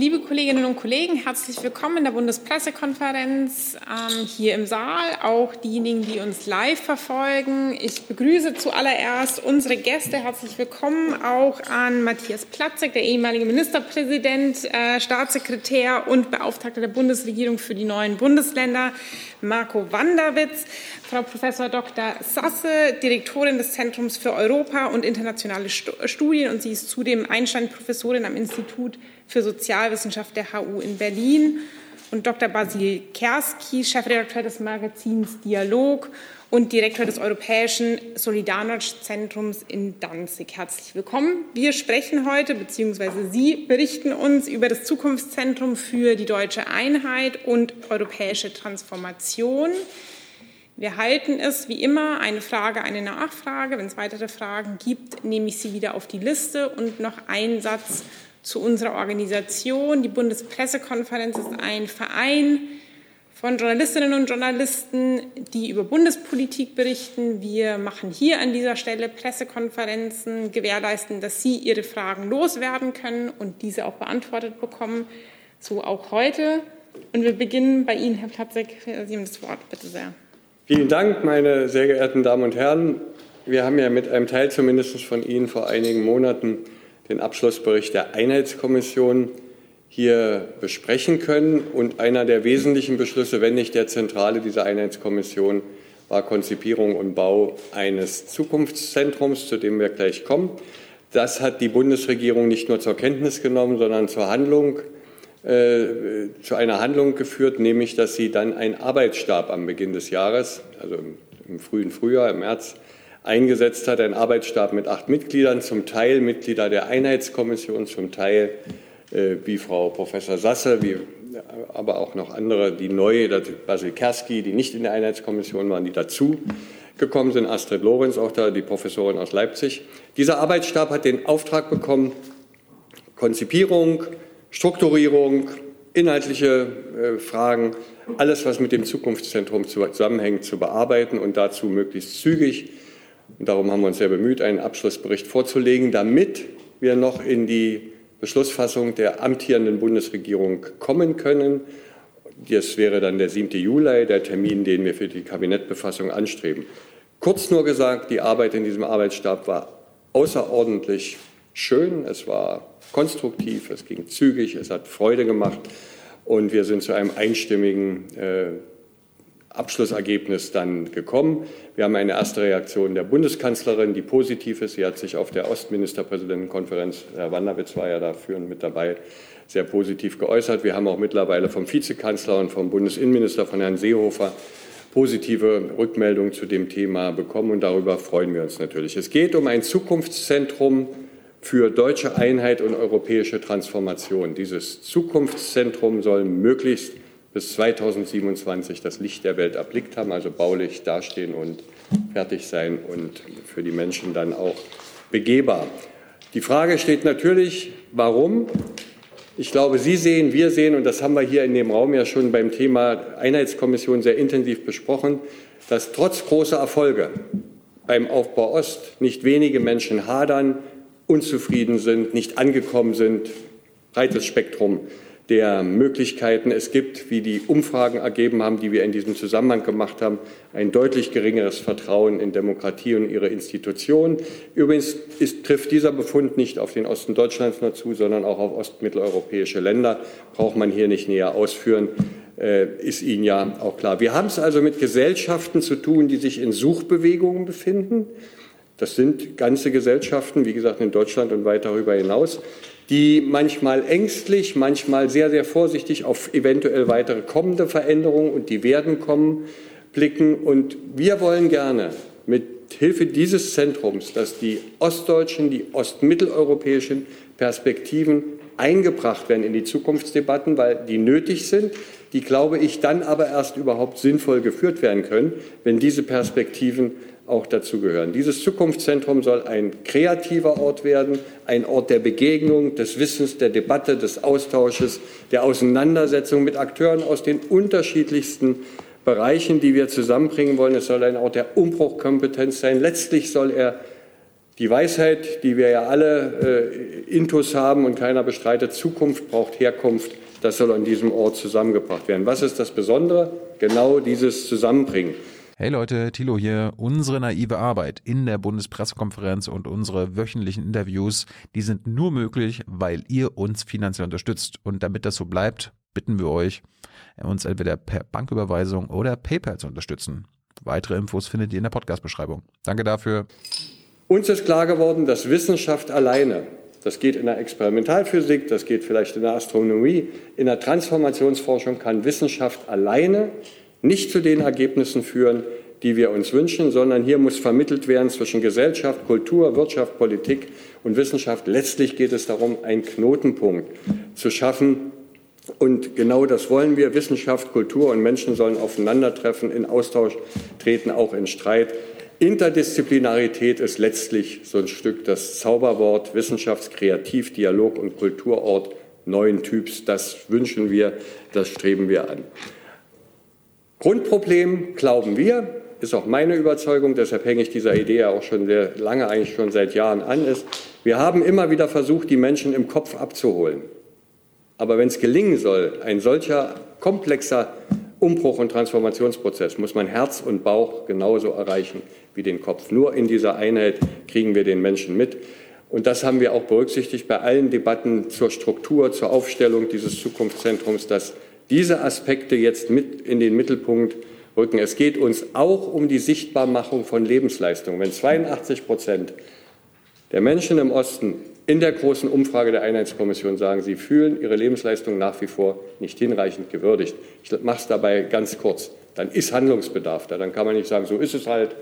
Liebe Kolleginnen und Kollegen, herzlich willkommen in der Bundespressekonferenz ähm, hier im Saal, auch diejenigen, die uns live verfolgen. Ich begrüße zuallererst unsere Gäste. Herzlich willkommen auch an Matthias Platzek, der ehemalige Ministerpräsident, äh, Staatssekretär und Beauftragter der Bundesregierung für die neuen Bundesländer, Marco Wanderwitz, Frau Professor Dr. Sasse, Direktorin des Zentrums für Europa und internationale Studien und sie ist zudem Einstein-Professorin am Institut für Sozialwissenschaft der HU in Berlin und Dr. Basil Kerski, Chefredakteur des Magazins Dialog und Direktor des Europäischen Solidarność-Zentrums in Danzig. Herzlich willkommen. Wir sprechen heute, beziehungsweise Sie berichten uns über das Zukunftszentrum für die deutsche Einheit und europäische Transformation. Wir halten es wie immer eine Frage, eine Nachfrage. Wenn es weitere Fragen gibt, nehme ich sie wieder auf die Liste. Und noch ein Satz zu unserer Organisation. Die Bundespressekonferenz ist ein Verein von Journalistinnen und Journalisten, die über Bundespolitik berichten. Wir machen hier an dieser Stelle Pressekonferenzen, gewährleisten, dass Sie Ihre Fragen loswerden können und diese auch beantwortet bekommen. So auch heute. Und wir beginnen bei Ihnen, Herr Platzek. Sie haben das Wort, bitte sehr. Vielen Dank, meine sehr geehrten Damen und Herren. Wir haben ja mit einem Teil zumindest von Ihnen vor einigen Monaten den Abschlussbericht der Einheitskommission hier besprechen können. Und einer der wesentlichen Beschlüsse, wenn nicht der zentrale dieser Einheitskommission, war Konzipierung und Bau eines Zukunftszentrums, zu dem wir gleich kommen. Das hat die Bundesregierung nicht nur zur Kenntnis genommen, sondern zur Handlung, äh, zu einer Handlung geführt, nämlich dass sie dann einen Arbeitsstab am Beginn des Jahres, also im, im frühen Frühjahr, im März, eingesetzt hat, ein Arbeitsstab mit acht Mitgliedern, zum Teil Mitglieder der Einheitskommission, zum Teil äh, wie Frau Professor Sasse, wie, aber auch noch andere, die neu, Basil Kerski, die nicht in der Einheitskommission waren, die dazu gekommen sind, Astrid Lorenz, auch da die Professorin aus Leipzig. Dieser Arbeitsstab hat den Auftrag bekommen, Konzipierung, Strukturierung, inhaltliche äh, Fragen, alles, was mit dem Zukunftszentrum zusammenhängt, zu bearbeiten und dazu möglichst zügig und darum haben wir uns sehr bemüht, einen Abschlussbericht vorzulegen, damit wir noch in die Beschlussfassung der amtierenden Bundesregierung kommen können. Das wäre dann der 7. Juli, der Termin, den wir für die Kabinettbefassung anstreben. Kurz nur gesagt, die Arbeit in diesem Arbeitsstab war außerordentlich schön, es war konstruktiv, es ging zügig, es hat Freude gemacht und wir sind zu einem einstimmigen äh, Abschlussergebnis dann gekommen. Wir haben eine erste Reaktion der Bundeskanzlerin, die positiv ist. Sie hat sich auf der Ostministerpräsidentenkonferenz, Herr Wanderwitz war ja da führend mit dabei, sehr positiv geäußert. Wir haben auch mittlerweile vom Vizekanzler und vom Bundesinnenminister, von Herrn Seehofer, positive Rückmeldungen zu dem Thema bekommen und darüber freuen wir uns natürlich. Es geht um ein Zukunftszentrum für deutsche Einheit und europäische Transformation. Dieses Zukunftszentrum soll möglichst bis 2027 das Licht der Welt erblickt haben, also baulich dastehen und fertig sein und für die Menschen dann auch begehbar. Die Frage steht natürlich, warum? Ich glaube, Sie sehen, wir sehen, und das haben wir hier in dem Raum ja schon beim Thema Einheitskommission sehr intensiv besprochen, dass trotz großer Erfolge beim Aufbau Ost nicht wenige Menschen hadern, unzufrieden sind, nicht angekommen sind, breites Spektrum der Möglichkeiten es gibt, wie die Umfragen ergeben haben, die wir in diesem Zusammenhang gemacht haben, ein deutlich geringeres Vertrauen in Demokratie und ihre Institutionen. Übrigens ist, trifft dieser Befund nicht auf den Osten Deutschlands nur zu, sondern auch auf ostmitteleuropäische Länder. Braucht man hier nicht näher ausführen, äh, ist Ihnen ja auch klar. Wir haben es also mit Gesellschaften zu tun, die sich in Suchbewegungen befinden. Das sind ganze Gesellschaften, wie gesagt, in Deutschland und weit darüber hinaus die manchmal ängstlich, manchmal sehr, sehr vorsichtig auf eventuell weitere kommende Veränderungen und die werden kommen, blicken. Und wir wollen gerne mit Hilfe dieses Zentrums, dass die ostdeutschen, die ostmitteleuropäischen Perspektiven eingebracht werden in die Zukunftsdebatten, weil die nötig sind, die, glaube ich, dann aber erst überhaupt sinnvoll geführt werden können, wenn diese Perspektiven auch dazugehören. Dieses Zukunftszentrum soll ein kreativer Ort werden, ein Ort der Begegnung, des Wissens, der Debatte, des Austausches, der Auseinandersetzung mit Akteuren aus den unterschiedlichsten Bereichen, die wir zusammenbringen wollen. Es soll ein Ort der Umbruchkompetenz sein. Letztlich soll er Die Weisheit, die wir ja alle äh, intus haben und keiner bestreitet, Zukunft braucht Herkunft, das soll an diesem Ort zusammengebracht werden. Was ist das Besondere? Genau dieses Zusammenbringen. Hey Leute, Thilo hier. Unsere naive Arbeit in der Bundespressekonferenz und unsere wöchentlichen Interviews, die sind nur möglich, weil ihr uns finanziell unterstützt. Und damit das so bleibt, bitten wir euch, uns entweder per Banküberweisung oder PayPal zu unterstützen. Weitere Infos findet ihr in der Podcast-Beschreibung. Danke dafür. Uns ist klar geworden, dass Wissenschaft alleine, das geht in der Experimentalphysik, das geht vielleicht in der Astronomie, in der Transformationsforschung kann Wissenschaft alleine nicht zu den Ergebnissen führen, die wir uns wünschen, sondern hier muss vermittelt werden zwischen Gesellschaft, Kultur, Wirtschaft, Politik und Wissenschaft. Letztlich geht es darum, einen Knotenpunkt zu schaffen. Und genau das wollen wir. Wissenschaft, Kultur und Menschen sollen aufeinandertreffen, in Austausch treten, auch in Streit. Interdisziplinarität ist letztlich so ein Stück das Zauberwort Wissenschafts-, Kreativ-, Dialog- und Kulturort neuen Typs. Das wünschen wir, das streben wir an. Grundproblem, glauben wir, ist auch meine Überzeugung, deshalb hänge ich dieser Idee auch schon sehr lange, eigentlich schon seit Jahren an, ist, wir haben immer wieder versucht, die Menschen im Kopf abzuholen. Aber wenn es gelingen soll, ein solcher komplexer Umbruch- und Transformationsprozess, muss man Herz und Bauch genauso erreichen wie den Kopf. Nur in dieser Einheit kriegen wir den Menschen mit. Und das haben wir auch berücksichtigt bei allen Debatten zur Struktur, zur Aufstellung dieses Zukunftszentrums, dass diese Aspekte jetzt mit in den Mittelpunkt rücken. Es geht uns auch um die Sichtbarmachung von Lebensleistung. Wenn 82 Prozent der Menschen im Osten in der großen Umfrage der Einheitskommission sagen, sie fühlen ihre Lebensleistung nach wie vor nicht hinreichend gewürdigt. Ich mache es dabei ganz kurz. Dann ist Handlungsbedarf da. Dann kann man nicht sagen, so ist es halt,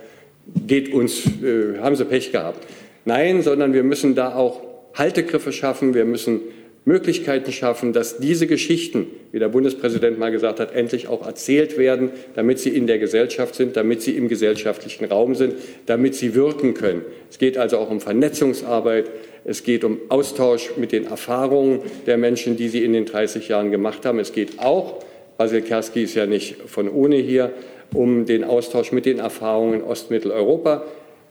geht uns, äh, haben sie Pech gehabt. Nein, sondern wir müssen da auch Haltegriffe schaffen. Wir müssen Möglichkeiten schaffen, dass diese Geschichten, wie der Bundespräsident mal gesagt hat, endlich auch erzählt werden, damit sie in der Gesellschaft sind, damit sie im gesellschaftlichen Raum sind, damit sie wirken können. Es geht also auch um Vernetzungsarbeit. Es geht um Austausch mit den Erfahrungen der Menschen, die sie in den 30 Jahren gemacht haben. Es geht auch, Basil Kerski ist ja nicht von ohne hier, um den Austausch mit den Erfahrungen in Ostmitteleuropa,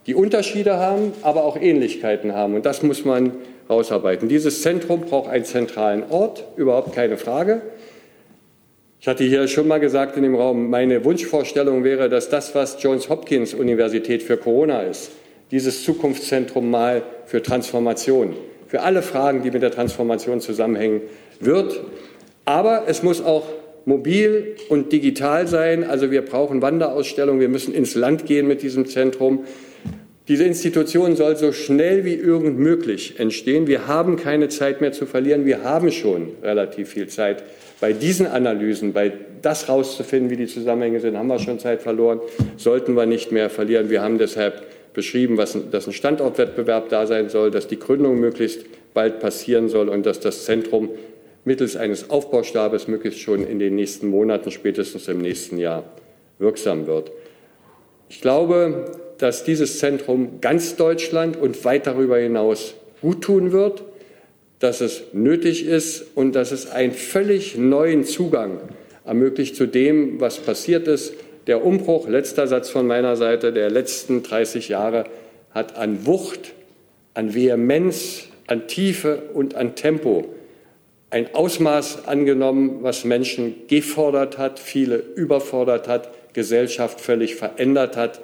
die Unterschiede haben, aber auch Ähnlichkeiten haben. Und das muss man rausarbeiten. Dieses Zentrum braucht einen zentralen Ort, überhaupt keine Frage. Ich hatte hier schon mal gesagt in dem Raum, meine Wunschvorstellung wäre, dass das, was Johns Hopkins Universität für Corona ist, dieses Zukunftszentrum mal für Transformation, für alle Fragen, die mit der Transformation zusammenhängen, wird. Aber es muss auch mobil und digital sein. Also wir brauchen Wanderausstellungen, wir müssen ins Land gehen mit diesem Zentrum. Diese Institution soll so schnell wie irgend möglich entstehen. Wir haben keine Zeit mehr zu verlieren. Wir haben schon relativ viel Zeit. Bei diesen Analysen, bei das rauszufinden, wie die Zusammenhänge sind, haben wir schon Zeit verloren. Sollten wir nicht mehr verlieren. Wir haben deshalb beschrieben, was, dass ein Standortwettbewerb da sein soll, dass die Gründung möglichst bald passieren soll und dass das Zentrum mittels eines Aufbaustabes möglichst schon in den nächsten Monaten, spätestens im nächsten Jahr wirksam wird. Ich glaube, dass dieses Zentrum ganz Deutschland und weit darüber hinaus gut tun wird, dass es nötig ist und dass es einen völlig neuen Zugang ermöglicht zu dem, was passiert ist. Der Umbruch, letzter Satz von meiner Seite, der letzten 30 Jahre hat an Wucht, an Vehemenz, an Tiefe und an Tempo ein Ausmaß angenommen, was Menschen gefordert hat, viele überfordert hat, Gesellschaft völlig verändert hat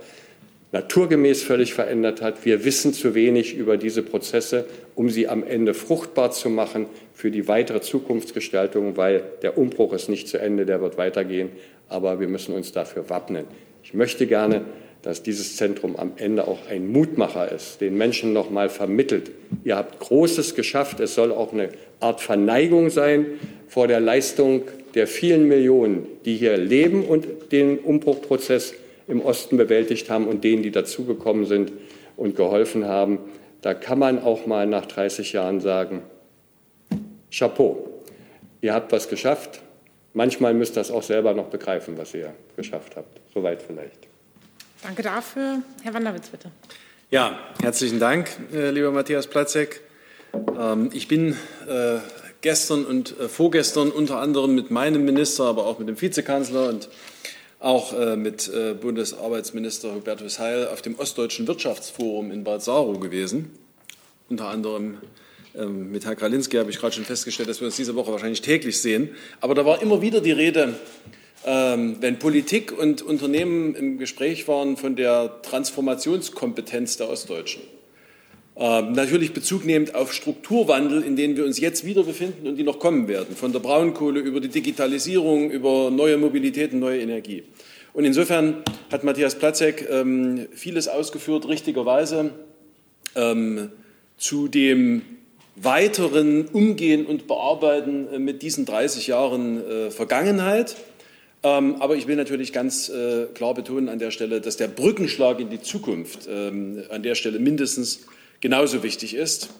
naturgemäß völlig verändert hat. Wir wissen zu wenig über diese Prozesse, um sie am Ende fruchtbar zu machen für die weitere Zukunftsgestaltung, weil der Umbruch ist nicht zu Ende, der wird weitergehen, aber wir müssen uns dafür wappnen. Ich möchte gerne, dass dieses Zentrum am Ende auch ein Mutmacher ist, den Menschen noch mal vermittelt. Ihr habt Großes geschafft. Es soll auch eine Art Verneigung sein vor der Leistung der vielen Millionen, die hier leben und den Umbruchprozess im Osten bewältigt haben und denen, die dazugekommen sind und geholfen haben. Da kann man auch mal nach 30 Jahren sagen, Chapeau, ihr habt was geschafft. Manchmal müsst ihr das auch selber noch begreifen, was ihr geschafft habt. Soweit vielleicht. Danke dafür. Herr Wanderwitz, bitte. Ja, herzlichen Dank, äh, lieber Matthias Platzek. Ähm, ich bin äh, gestern und äh, vorgestern unter anderem mit meinem Minister, aber auch mit dem Vizekanzler und auch äh, mit äh, Bundesarbeitsminister Hubertus Heil auf dem Ostdeutschen Wirtschaftsforum in Bad Saro gewesen. Unter anderem ähm, mit Herrn Kralinski habe ich gerade schon festgestellt, dass wir uns diese Woche wahrscheinlich täglich sehen. Aber da war immer wieder die Rede, ähm, wenn Politik und Unternehmen im Gespräch waren von der Transformationskompetenz der Ostdeutschen. Ähm, natürlich Bezug nehmend auf Strukturwandel, in denen wir uns jetzt wieder befinden und die noch kommen werden, von der Braunkohle über die Digitalisierung, über neue Mobilität und neue Energie. Und insofern hat Matthias Platzek ähm, vieles ausgeführt, richtigerweise, ähm, zu dem weiteren Umgehen und Bearbeiten äh, mit diesen 30 Jahren äh, Vergangenheit. Ähm, aber ich will natürlich ganz äh, klar betonen an der Stelle, dass der Brückenschlag in die Zukunft ähm, an der Stelle mindestens genauso wichtig ist.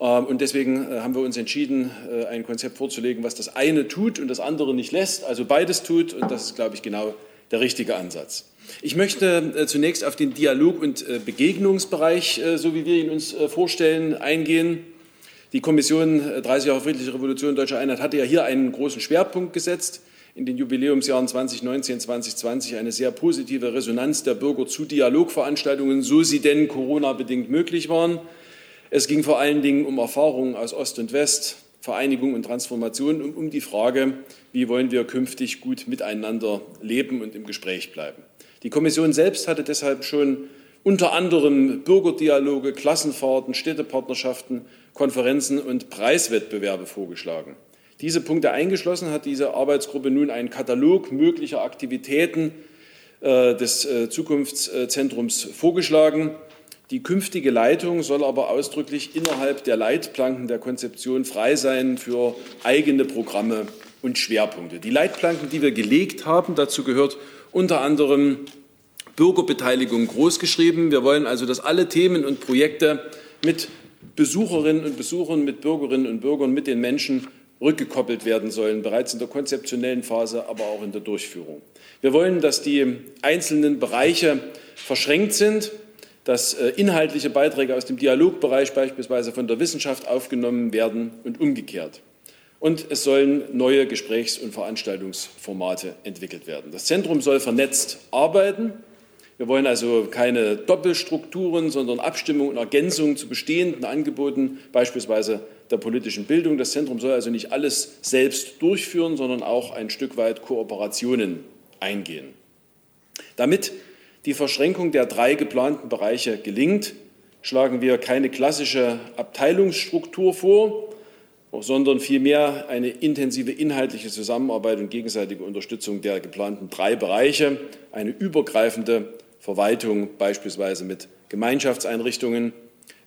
Ähm, und deswegen äh, haben wir uns entschieden, äh, ein Konzept vorzulegen, was das eine tut und das andere nicht lässt, also beides tut. Und das ist, glaube ich, genau der richtige Ansatz. Ich möchte äh, zunächst auf den Dialog- und Begegnungsbereich, so wie wir ihn uns vorstellen, eingehen. Die Kommission 30 Jahre Friedliche Revolution Deutscher Einheit hatte ja hier einen großen Schwerpunkt gesetzt in den Jubiläumsjahren 2019, 2020 eine sehr positive Resonanz der Bürger zu Dialogveranstaltungen, so sie denn Corona-bedingt möglich waren. Es ging vor allen Dingen um Erfahrungen aus Ost und West, Vereinigung und Transformation und um die Frage, wie wollen wir künftig gut miteinander leben und im Gespräch bleiben. Die Kommission selbst hatte deshalb schon unter anderem Bürgerdialoge, Klassenfahrten, Städtepartnerschaften, Konferenzen und Preiswettbewerbe vorgeschlagen diese Punkte eingeschlossen, hat diese Arbeitsgruppe nun einen Katalog möglicher Aktivitäten äh, des äh, Zukunftszentrums vorgeschlagen. Die künftige Leitung soll aber ausdrücklich innerhalb der Leitplanken der Konzeption frei sein für eigene Programme und Schwerpunkte. Die Leitplanken, die wir gelegt haben, dazu gehört unter anderem Bürgerbeteiligung großgeschrieben. Wir wollen also, dass alle Themen und Projekte mit Besucherinnen und Besuchern, mit Bürgerinnen und Bürgern, mit den Menschen rückgekoppelt werden sollen, bereits in der konzeptionellen Phase, aber auch in der Durchführung. Wir wollen, dass die einzelnen Bereiche verschränkt sind, dass äh, inhaltliche Beiträge aus dem Dialogbereich beispielsweise von der Wissenschaft aufgenommen werden und umgekehrt. Und es sollen neue Gesprächs- und Veranstaltungsformate entwickelt werden. Das Zentrum soll vernetzt arbeiten. Wir wollen also keine Doppelstrukturen, sondern Abstimmung und Ergänzung zu bestehenden Angeboten, beispielsweise der politischen Bildung. Das Zentrum soll also nicht alles selbst durchführen, sondern auch ein Stück weit Kooperationen eingehen. Damit die Verschränkung der drei geplanten Bereiche gelingt, schlagen wir keine klassische Abteilungsstruktur vor, sondern vielmehr eine intensive inhaltliche Zusammenarbeit und gegenseitige Unterstützung der geplanten drei Bereiche, eine übergreifende Verwaltung beispielsweise mit Gemeinschaftseinrichtungen,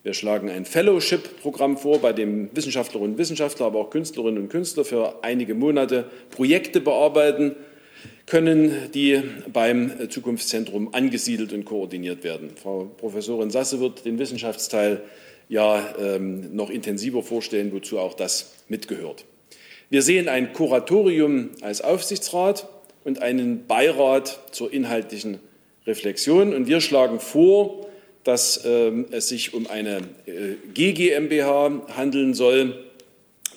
wir schlagen ein Fellowship-Programm vor, bei dem Wissenschaftlerinnen und Wissenschaftler, aber auch Künstlerinnen und Künstler für einige Monate Projekte bearbeiten können, die beim Zukunftszentrum angesiedelt und koordiniert werden. Frau Professorin Sasse wird den Wissenschaftsteil ja ähm, noch intensiver vorstellen, wozu auch das mitgehört. Wir sehen ein Kuratorium als Aufsichtsrat und einen Beirat zur inhaltlichen Reflexion. Und wir schlagen vor, dass ähm, es sich um eine äh, GGMBH handeln soll,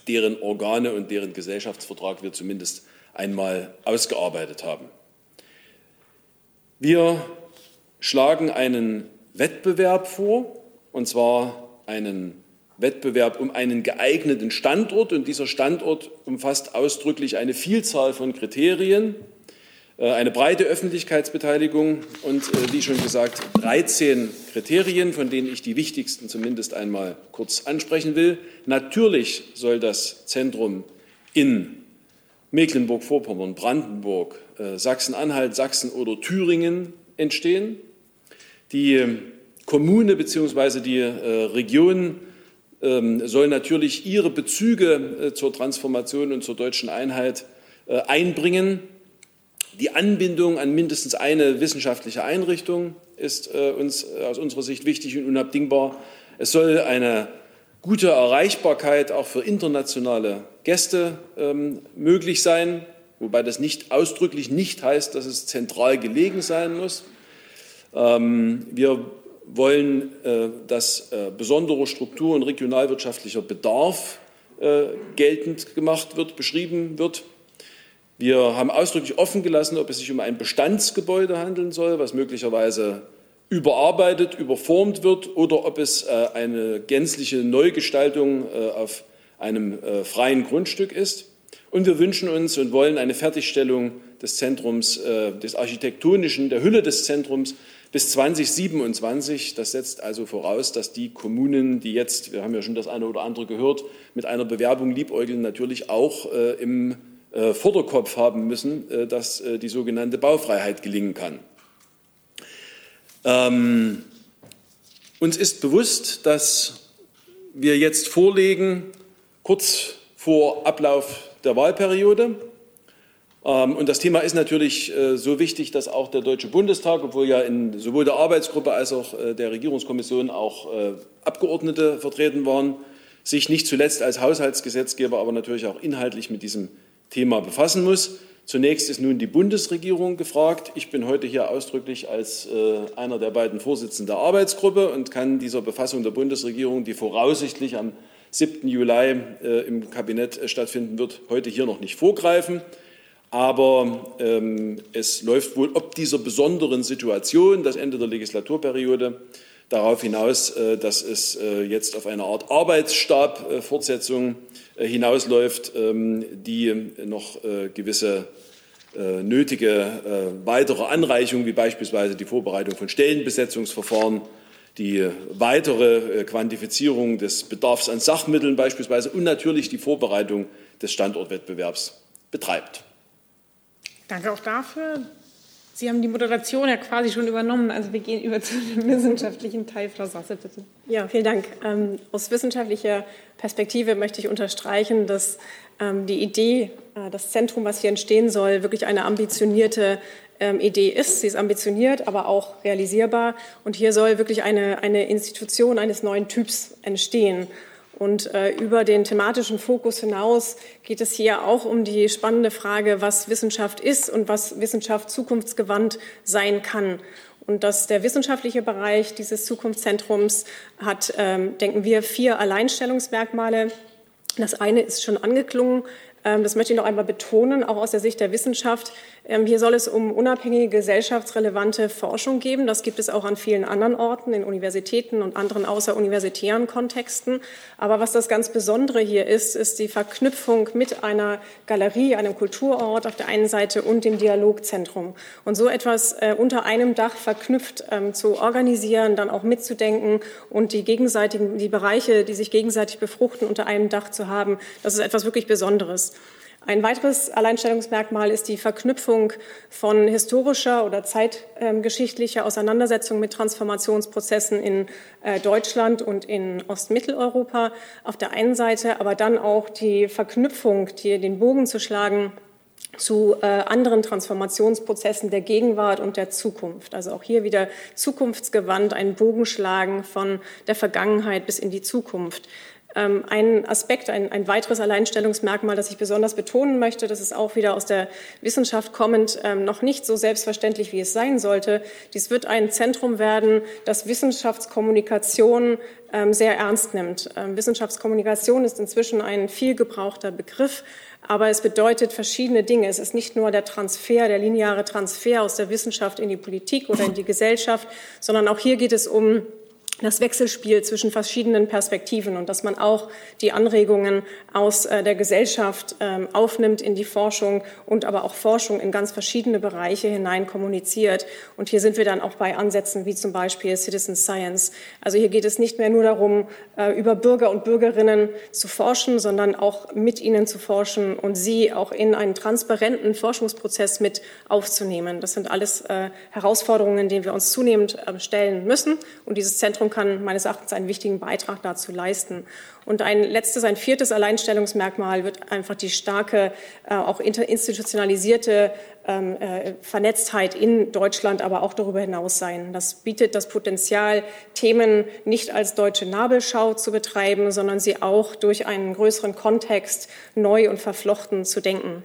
deren Organe und deren Gesellschaftsvertrag wir zumindest einmal ausgearbeitet haben. Wir schlagen einen Wettbewerb vor, und zwar einen Wettbewerb um einen geeigneten Standort. Und dieser Standort umfasst ausdrücklich eine Vielzahl von Kriterien. Äh, eine breite Öffentlichkeitsbeteiligung und, äh, wie schon gesagt, 13 Kriterien, von denen ich die wichtigsten zumindest einmal kurz ansprechen will. Natürlich soll das Zentrum in Mecklenburg-Vorpommern, Brandenburg, äh, Sachsen-Anhalt, Sachsen oder Thüringen entstehen. Die Kommune bzw. die Region ähm, soll natürlich ihre Bezüge zur Transformation und zur deutschen Einheit einbringen. Die Anbindung an mindestens eine wissenschaftliche Einrichtung ist äh, uns äh, aus unserer Sicht wichtig und unabdingbar. Es soll eine gute Erreichbarkeit auch für internationale Gäste ähm, möglich sein, wobei das nicht ausdrücklich nicht heißt, dass es zentral gelegen sein muss. Ähm, wir wollen, äh, dass äh, besondere Struktur- und regionalwirtschaftlicher Bedarf äh, geltend gemacht wird, beschrieben wird. Wir haben ausdrücklich offen gelassen, ob es sich um ein Bestandsgebäude handeln soll, was möglicherweise überarbeitet, überformt wird, oder ob es äh, eine gänzliche Neugestaltung äh, auf einem äh, freien Grundstück ist. Und wir wünschen uns und wollen eine Fertigstellung des Zentrums, des architektonischen, der Hülle des Zentrums bis 2027. Das setzt also voraus, dass die Kommunen, die jetzt, wir haben ja schon das eine oder andere gehört, mit einer Bewerbung liebäugeln, natürlich auch im Vorderkopf haben müssen, dass die sogenannte Baufreiheit gelingen kann. Ähm, uns ist bewusst, dass wir jetzt vorlegen, kurz vor Ablauf der Wahlperiode. Ähm, und das Thema ist natürlich äh, so wichtig, dass auch der Deutsche Bundestag, obwohl ja in sowohl der Arbeitsgruppe als auch äh, der Regierungskommission auch äh, Abgeordnete vertreten waren, sich nicht zuletzt als Haushaltsgesetzgeber, aber natürlich auch inhaltlich mit diesem Thema befassen muss. Zunächst ist nun die Bundesregierung gefragt. Ich bin heute hier ausdrücklich als äh, einer der beiden Vorsitzenden der Arbeitsgruppe und kann dieser Befassung der Bundesregierung, die voraussichtlich am 7. Juli äh, im Kabinett äh, stattfinden wird, heute hier noch nicht vorgreifen. Aber ähm, es läuft wohl ob dieser besonderen Situation, das Ende der Legislaturperiode, darauf hinaus, äh, dass es äh, jetzt auf eine Art Arbeitsstab-Fortsetzung äh, hinausläuft, ähm, die noch gewisse nötige weitere Anreichungen, wie beispielsweise die Vorbereitung von Stellenbesetzungsverfahren, die weitere Quantifizierung des Bedarfs an Sachmitteln beispielsweise und natürlich die Vorbereitung des Standortwettbewerbs betreibt. Danke auch dafür. Sie haben die Moderation ja quasi schon übernommen. Also wir gehen über zu dem wissenschaftlichen Teil. Frau Sasse, bitte. Ja, vielen Dank. Ähm, aus wissenschaftlicher Perspektive möchte ich unterstreichen, dass ähm, die Idee, äh, das Zentrum, was hier entstehen soll, wirklich eine ambitionierte ähm, Idee ist. Sie ist ambitioniert, aber auch realisierbar. Und hier soll wirklich eine, eine Institution eines neuen Typs entstehen. Und äh, über den thematischen Fokus hinaus geht es hier auch um die spannende Frage, was Wissenschaft ist und was Wissenschaft zukunftsgewandt sein kann. Und dass der wissenschaftliche Bereich dieses Zukunftszentrums hat, ähm, denken wir, vier Alleinstellungsmerkmale. Das eine ist schon angeklungen, ähm, das möchte ich noch einmal betonen, auch aus der Sicht der Wissenschaft. Ähm, hier soll es um unabhängige gesellschaftsrelevante Forschung geben. Das gibt es auch an vielen anderen Orten, in Universitäten und anderen außeruniversitären Kontexten. Aber was das ganz Besondere hier ist, ist die Verknüpfung mit einer Galerie, einem Kulturort auf der einen Seite und dem Dialogzentrum. Und so etwas äh, unter einem Dach verknüpft ähm, zu organisieren, dann auch mitzudenken und die gegenseitigen, die Bereiche, die sich gegenseitig befruchten, unter einem Dach zu haben, das ist etwas wirklich Besonderes. Ein weiteres Alleinstellungsmerkmal ist die Verknüpfung von historischer oder zeitgeschichtlicher Auseinandersetzung mit Transformationsprozessen in äh, Deutschland und in Ostmitteleuropa auf der einen Seite, aber dann auch die Verknüpfung, die, den Bogen zu schlagen zu äh, anderen Transformationsprozessen der Gegenwart und der Zukunft. Also auch hier wieder zukunftsgewandt, ein Bogenschlagen von der Vergangenheit bis in die Zukunft. Ähm, ein Aspekt, ein, ein, weiteres Alleinstellungsmerkmal, das ich besonders betonen möchte, das ist auch wieder aus der Wissenschaft kommend ähm, noch nicht so selbstverständlich, wie es sein sollte. Dies wird ein Zentrum werden, das Wissenschaftskommunikation ähm, sehr ernst nimmt. Wissenschaftskommunikation ist inzwischen ein viel gebrauchter Begriff, aber es bedeutet verschiedene Dinge. Es ist nicht nur der Transfer, der lineare Transfer aus der Wissenschaft in die Politik oder in die Gesellschaft, sondern auch hier geht es um das Wechselspiel zwischen verschiedenen Perspektiven und dass man auch die Anregungen aus äh, der Gesellschaft ähm, aufnimmt in die Forschung und aber auch Forschung in ganz verschiedene Bereiche hinein kommuniziert. Und hier sind wir dann auch bei Ansätzen wie zum Beispiel Citizen Science. Also hier geht es nicht mehr nur darum, äh, über Bürger und Bürgerinnen zu forschen, sondern auch mit ihnen zu forschen und sie auch in einen transparenten Forschungsprozess mit aufzunehmen. Das sind alles äh, Herausforderungen, denen wir uns zunehmend stellen müssen. Und dieses Zentrum Zentrum kann meines Erachtens einen wichtigen Beitrag dazu leisten. Und ein letztes, ein viertes Alleinstellungsmerkmal wird einfach die starke, äh, auch institutionalisierte ähm, äh, Vernetztheit in Deutschland, aber auch darüber hinaus sein. Das bietet das Potenzial, Themen nicht als deutsche Nabelschau zu betreiben, sondern sie auch durch einen größeren Kontext neu und verflochten zu denken.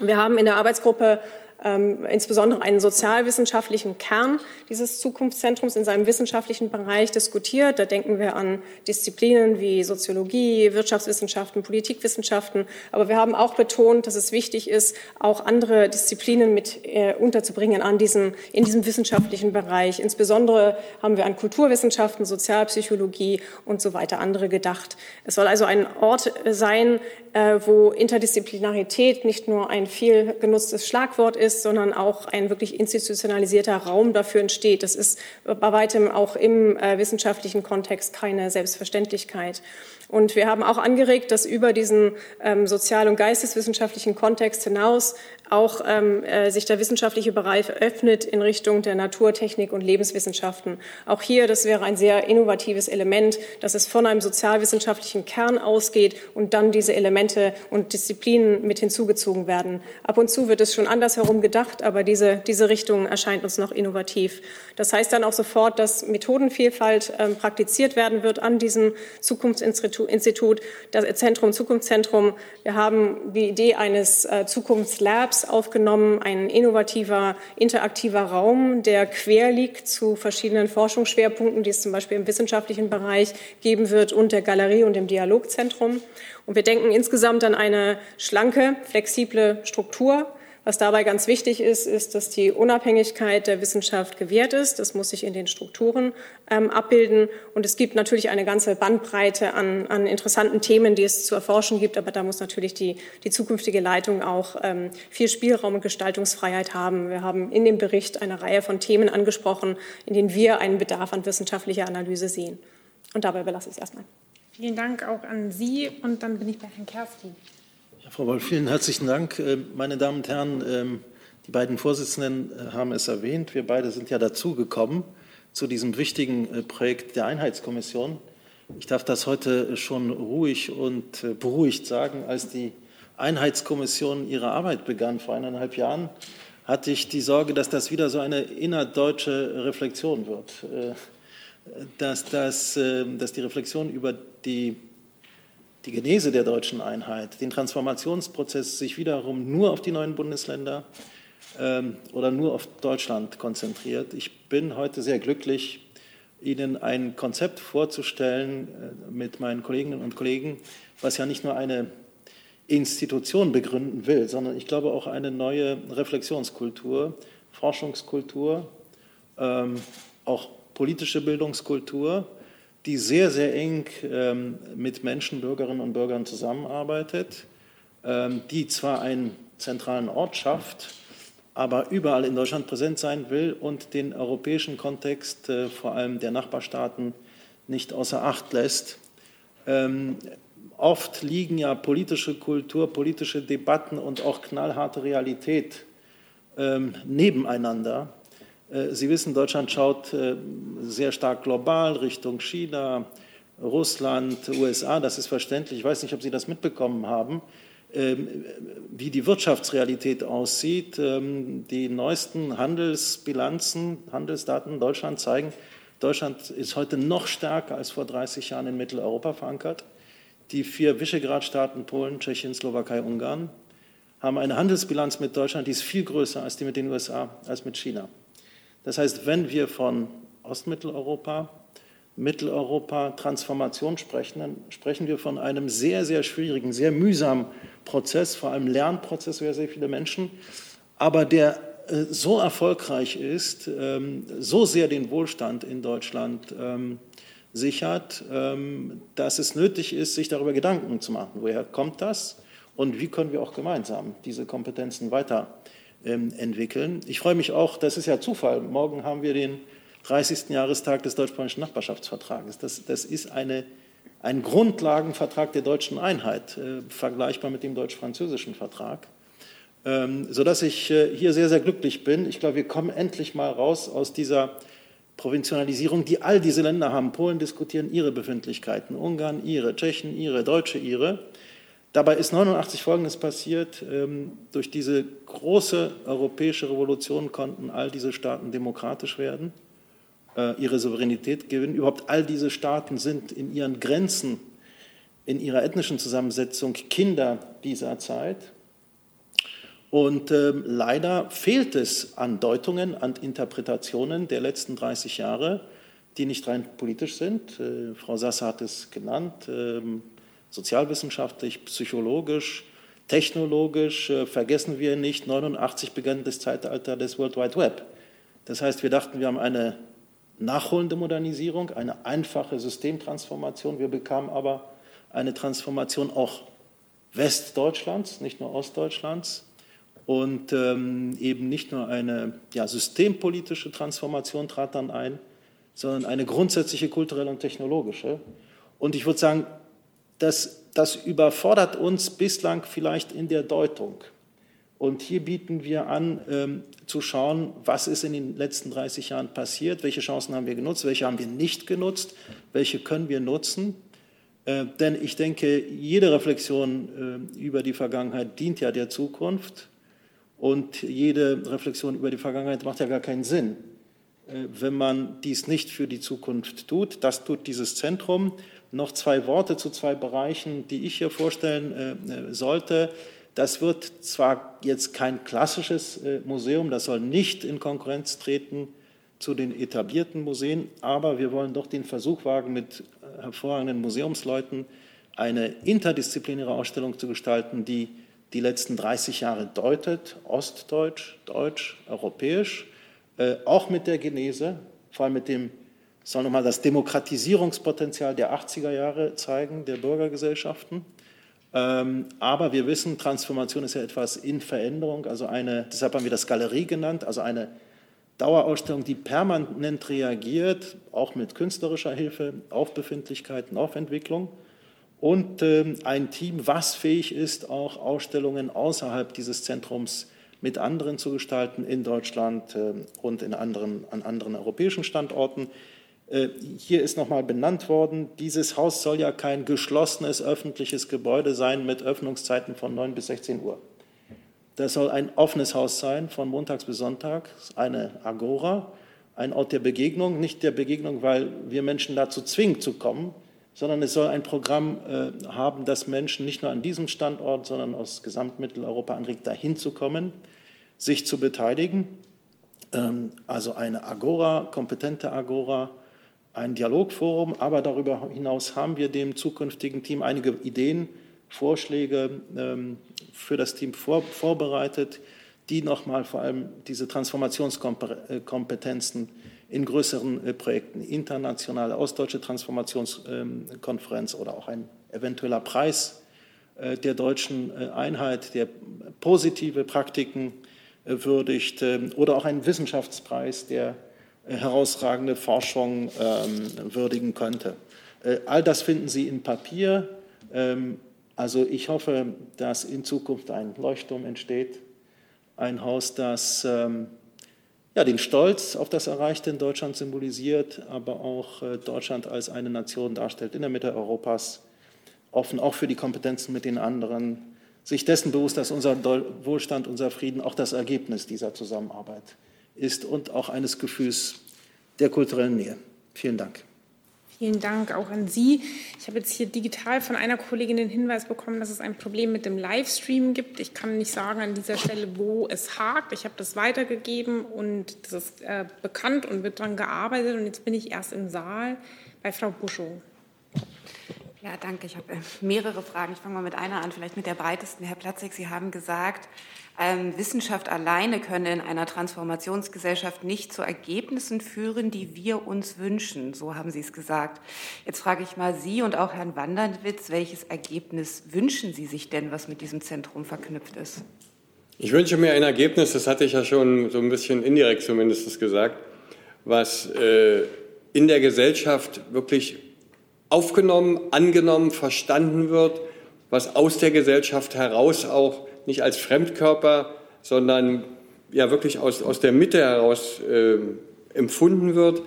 Wir haben in der Arbeitsgruppe ähm, insbesondere einen sozialwissenschaftlichen Kern dieses Zukunftszentrums in seinem wissenschaftlichen Bereich diskutiert. Da denken wir an Disziplinen wie Soziologie, Wirtschaftswissenschaften, Politikwissenschaften. Aber wir haben auch betont, dass es wichtig ist, auch andere Disziplinen mit äh, unterzubringen an diesem, in diesem wissenschaftlichen Bereich. Insbesondere haben wir an Kulturwissenschaften, Sozialpsychologie und so weiter andere gedacht. Es soll also ein Ort sein, wo Interdisziplinarität nicht nur ein viel genutztes Schlagwort ist, sondern auch ein wirklich institutionalisierter Raum dafür entsteht. Das ist bei weitem auch im äh, wissenschaftlichen Kontext keine Selbstverständlichkeit. Und wir haben auch angeregt, dass über diesen ähm, sozial- und geisteswissenschaftlichen Kontext hinaus auch ähm, äh, sich der wissenschaftliche Bereich öffnet in Richtung der Naturtechnik und Lebenswissenschaften. Auch hier, das wäre ein sehr innovatives Element, dass es von einem sozialwissenschaftlichen Kern ausgeht und dann diese Elemente und Disziplinen mit hinzugezogen werden. Ab und zu wird es schon andersherum gedacht, aber diese, diese Richtung erscheint uns noch innovativ. Das heißt dann auch sofort, dass Methodenvielfalt ähm, praktiziert werden wird an diesem Zukunftsinstitut, das Zentrum, Zukunftszentrum. Wir haben die Idee eines äh, Zukunftslabs, aufgenommen, ein innovativer, interaktiver Raum, der quer liegt zu verschiedenen Forschungsschwerpunkten, die es zum Beispiel im wissenschaftlichen Bereich geben wird und der Galerie und dem Dialogzentrum. Und wir denken insgesamt an eine schlanke, flexible Struktur, was dabei ganz wichtig ist, ist, dass die Unabhängigkeit der Wissenschaft gewährt ist. Das muss sich in den Strukturen ähm, abbilden. Und es gibt natürlich eine ganze Bandbreite an, an, interessanten Themen, die es zu erforschen gibt. Aber da muss natürlich die, die zukünftige Leitung auch ähm, viel Spielraum und Gestaltungsfreiheit haben. Wir haben in dem Bericht eine Reihe von Themen angesprochen, in denen wir einen Bedarf an wissenschaftlicher Analyse sehen. Und dabei belasse ich es erstmal. Vielen Dank auch an Sie. Und dann bin ich bei Herrn Kerstin. Frau Wolf, vielen herzlichen Dank. Äh, meine Damen und Herren, ähm, die beiden Vorsitzenden äh, haben es erwähnt. Wir beide sind ja dazugekommen zu diesem wichtigen äh, Projekt der Einheitskommission. Ich darf das heute schon ruhig und beruhigt sagen. Als die Einheitskommission ihre Arbeit begann vor eineinhalb Jahren, hatte ich die Sorge, dass das wieder so eine innerdeutsche Reflexion wird. Dass, das, dass die Reflexion über die die Genese der deutschen Einheit, den Transformationsprozess sich wiederum nur auf die neuen Bundesländer ähm, oder nur auf Deutschland konzentriert. Ich bin heute sehr glücklich, Ihnen ein Konzept vorzustellen äh, mit meinen Kolleginnen und Kollegen, was ja nicht nur eine Institution begründen will, sondern ich glaube auch eine neue Reflexionskultur, Forschungskultur, ähm, auch politische Bildungskultur die sehr, sehr eng ähm, mit Menschen, Bürgerinnen und Bürgern zusammenarbeitet, ähm, die zwar einen zentralen Ort schafft, aber überall in Deutschland präsent sein will und den europäischen Kontext, äh, vor allem der Nachbarstaaten, nicht außer Acht lässt. Ähm, oft liegen ja politische Kultur, politische Debatten und auch knallharte Realität ähm, nebeneinander. Äh, Sie wissen, Deutschland schaut äh, sehr stark global Richtung China, Russland, USA. Das ist verständlich. Ich weiß nicht, ob Sie das mitbekommen haben, ähm, wie die Wirtschaftsrealität aussieht. Ähm, die neuesten Handelsbilanzen, Handelsdaten Deutschland zeigen, Deutschland ist heute noch stärker als vor 30 Jahren in Mitteleuropa verankert. Die vier Visegrad-Staaten, Polen, Tschechien, Slowakei, Ungarn, haben eine Handelsbilanz mit Deutschland, die ist viel größer als die mit den USA, als mit China. Das heißt, wenn wir von Ostmitteleuropa, Mitteleuropa, Transformation sprechen, dann sprechen wir von einem sehr, sehr schwierigen, sehr mühsamen Prozess, vor allem Lernprozess für sehr viele Menschen, aber der äh, so erfolgreich ist, ähm, so sehr den Wohlstand in Deutschland ähm, sichert, ähm, dass es nötig ist, sich darüber Gedanken zu machen. Woher kommt das und wie können wir auch gemeinsam diese Kompetenzen weiter entwickeln. Ich freue mich auch, das ist ja Zufall, morgen haben wir den 30. Jahrestag des deutsch-polnischen Nachbarschaftsvertrages. Das, das ist eine, ein Grundlagenvertrag der deutschen Einheit, äh, vergleichbar mit dem deutsch-französischen Vertrag, ähm, sodass ich äh, hier sehr, sehr glücklich bin. Ich glaube, wir kommen endlich mal raus aus dieser Provinzialisierung, die all diese Länder haben. Polen diskutieren ihre Befindlichkeiten, Ungarn ihre, Tschechen ihre, Deutsche ihre. Dabei ist 89 Folgendes passiert. Ähm, durch diese große europäische Revolution konnten all diese Staaten demokratisch werden, äh, ihre Souveränität gewinnen. Überhaupt all diese Staaten sind in ihren Grenzen, in ihrer ethnischen Zusammensetzung Kinder dieser Zeit. Und äh, leider fehlt es an Deutungen, an Interpretationen der letzten 30 Jahre, die nicht rein politisch sind. Äh, Frau Sasser hat es genannt, äh, sozialwissenschaftlich, psychologisch, technologisch. Äh, vergessen wir nicht, 89 begann das Zeitalter des World Wide Web. Das heißt, wir dachten, wir haben eine nachholende Modernisierung, eine einfache Systemtransformation. Wir bekamen aber eine Transformation auch Westdeutschlands, nicht nur Ostdeutschlands und ähm, eben nicht nur eine ja, systempolitische Transformation trat dann ein, sondern eine grundsätzliche kulturelle und technologische. Und ich würde sagen, das, das überfordert uns bislang vielleicht in der Deutung. Und hier bieten wir an, ähm, zu schauen, was ist in den letzten 30 Jahren passiert, welche Chancen haben wir genutzt, welche haben wir nicht genutzt, welche können wir nutzen. Äh, denn ich denke, jede Reflexion äh, über die Vergangenheit dient ja der Zukunft. Und jede Reflexion über die Vergangenheit macht ja gar keinen Sinn, äh, wenn man dies nicht für die Zukunft tut. Das tut dieses Zentrum. Noch zwei Worte zu zwei Bereichen, die ich hier vorstellen äh, äh, sollte. Das wird zwar jetzt kein klassisches Museum, das soll nicht in Konkurrenz treten zu den etablierten Museen, aber wir wollen doch den Versuch wagen, mit hervorragenden Museumsleuten eine interdisziplinäre Ausstellung zu gestalten, die die letzten 30 Jahre deutet, ostdeutsch, deutsch, europäisch, äh, auch mit der Genese, vor allem mit dem, soll nochmal das Demokratisierungspotenzial der 80er Jahre zeigen, der Bürgergesellschaften. Ähm, aber wir wissen, Transformation ist ja etwas in Veränderung, also eine, deshalb haben wir das Galerie genannt, also eine Dauerausstellung, die permanent reagiert, auch mit künstlerischer Hilfe auf Befindlichkeiten, auf Entwicklung und äh, ein Team, was fähig ist, auch Ausstellungen außerhalb dieses Zentrums mit anderen zu gestalten, in Deutschland äh, und in anderen, an anderen europäischen Standorten. Äh, hier ist nochmal benannt worden, dieses Haus soll ja kein geschlossenes öffentliches Gebäude sein mit Öffnungszeiten von 9 bis 16 Uhr. Das soll ein offenes Haus sein, von montags bis Sonntag, eine Agora, ein Ort der Begegnung, nicht der Begegnung, weil wir Menschen dazu zwingen zu kommen, sondern es soll ein Programm äh, haben, das Menschen nicht nur an diesem Standort, sondern aus Gesamtmitteleuropa anregt, dahin zu kommen, sich zu beteiligen. Ähm, also eine Agora, kompetente Agora, ein Dialogforum, aber darüber hinaus haben wir dem zukünftigen Team einige Ideen, Vorschläge ähm, für das Team vor, vorbereitet, die nochmal vor allem diese Transformationskompetenzen in größeren äh, Projekten, internationale ostdeutsche Transformationskonferenz oder auch ein eventueller Preis äh, der deutschen äh, Einheit, der positive Praktiken würdigt ähm, oder auch ein Wissenschaftspreis, der herausragende Forschung ähm, würdigen könnte. All das finden Sie in Papier. Ähm, also ich hoffe, dass in Zukunft ein Leuchtturm entsteht, ein Haus, das ja, den Stolz auf das Erreichte in Deutschland symbolisiert, aber auch äh, Deutschland als eine Nation darstellt in der Mitte Europas, offen auch für die Kompetenzen mit den anderen, sich dessen bewusst, dass unser Wohlstand, unser Frieden auch das Ergebnis dieser Zusammenarbeit ist und auch eines Gefühls der kulturellen Nähe. Vielen Dank. Vielen Dank auch an Sie. Ich habe jetzt hier digital von einer Kollegin den Hinweis bekommen, dass es ein Problem mit dem Livestream gibt. Ich kann nicht sagen an dieser Stelle, wo es hakt. Ich habe das weitergegeben und das ist äh, bekannt und wird daran gearbeitet. Und jetzt bin ich erst im Saal bei Frau Buschow. Ja, danke. Ich habe mehrere Fragen. Ich fange mal mit einer an, vielleicht mit der breitesten. Herr Platzek, Sie haben gesagt, ähm, Wissenschaft alleine könne in einer Transformationsgesellschaft nicht zu Ergebnissen führen, die wir uns wünschen. So haben Sie es gesagt. Jetzt frage ich mal Sie und auch Herrn Wanderwitz, welches Ergebnis wünschen Sie sich denn, was mit diesem Zentrum verknüpft ist? Ich wünsche mir ein Ergebnis, das hatte ich ja schon so ein bisschen indirekt zumindest gesagt, was äh, in der Gesellschaft wirklich aufgenommen, angenommen, verstanden wird, was aus der Gesellschaft heraus auch nicht als Fremdkörper, sondern ja wirklich aus, aus der Mitte heraus äh, empfunden wird,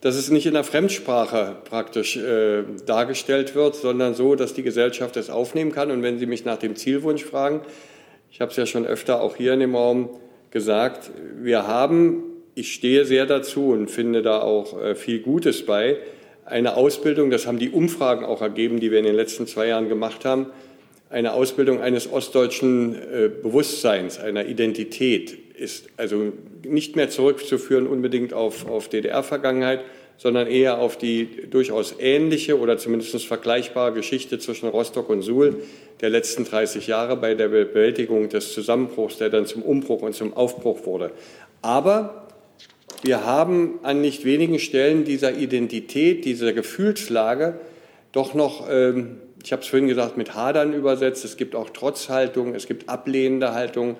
dass es nicht in der Fremdsprache praktisch äh, dargestellt wird, sondern so, dass die Gesellschaft es aufnehmen kann. Und wenn Sie mich nach dem Zielwunsch fragen, ich habe es ja schon öfter auch hier in dem Raum gesagt, wir haben, ich stehe sehr dazu und finde da auch äh, viel Gutes bei, eine Ausbildung, das haben die Umfragen auch ergeben, die wir in den letzten zwei Jahren gemacht haben, eine Ausbildung eines ostdeutschen äh, Bewusstseins, einer Identität ist also nicht mehr zurückzuführen unbedingt auf, auf DDR-Vergangenheit, sondern eher auf die durchaus ähnliche oder zumindest vergleichbare Geschichte zwischen Rostock und Suhl der letzten 30 Jahre bei der Bewältigung des Zusammenbruchs, der dann zum Umbruch und zum Aufbruch wurde. Aber wir haben an nicht wenigen Stellen dieser Identität, dieser Gefühlslage doch noch, ähm, ich habe es vorhin gesagt, mit Hadern übersetzt. Es gibt auch Trotzhaltung, es gibt ablehnende Haltung.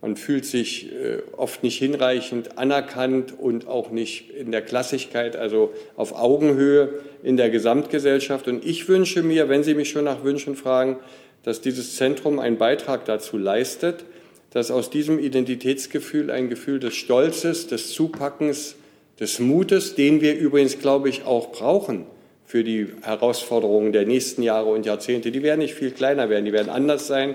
Man fühlt sich äh, oft nicht hinreichend anerkannt und auch nicht in der Klassigkeit, also auf Augenhöhe in der Gesamtgesellschaft. Und ich wünsche mir, wenn Sie mich schon nach Wünschen fragen, dass dieses Zentrum einen Beitrag dazu leistet, dass aus diesem Identitätsgefühl ein Gefühl des Stolzes, des Zupackens, des Mutes, den wir übrigens, glaube ich, auch brauchen für die Herausforderungen der nächsten Jahre und Jahrzehnte. Die werden nicht viel kleiner werden, die werden anders sein,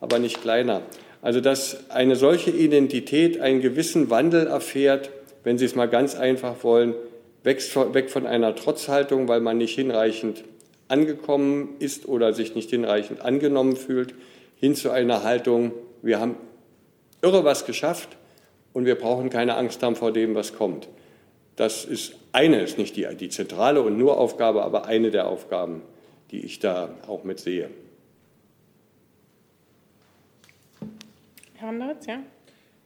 aber nicht kleiner. Also dass eine solche Identität einen gewissen Wandel erfährt, wenn Sie es mal ganz einfach wollen, weg von einer Trotzhaltung, weil man nicht hinreichend angekommen ist oder sich nicht hinreichend angenommen fühlt, hin zu einer Haltung, wir haben irre was geschafft und wir brauchen keine Angst haben vor dem, was kommt. Das ist eine, ist nicht die, die zentrale und nur Aufgabe, aber eine der Aufgaben, die ich da auch mit sehe. Herr Wanderitz, ja?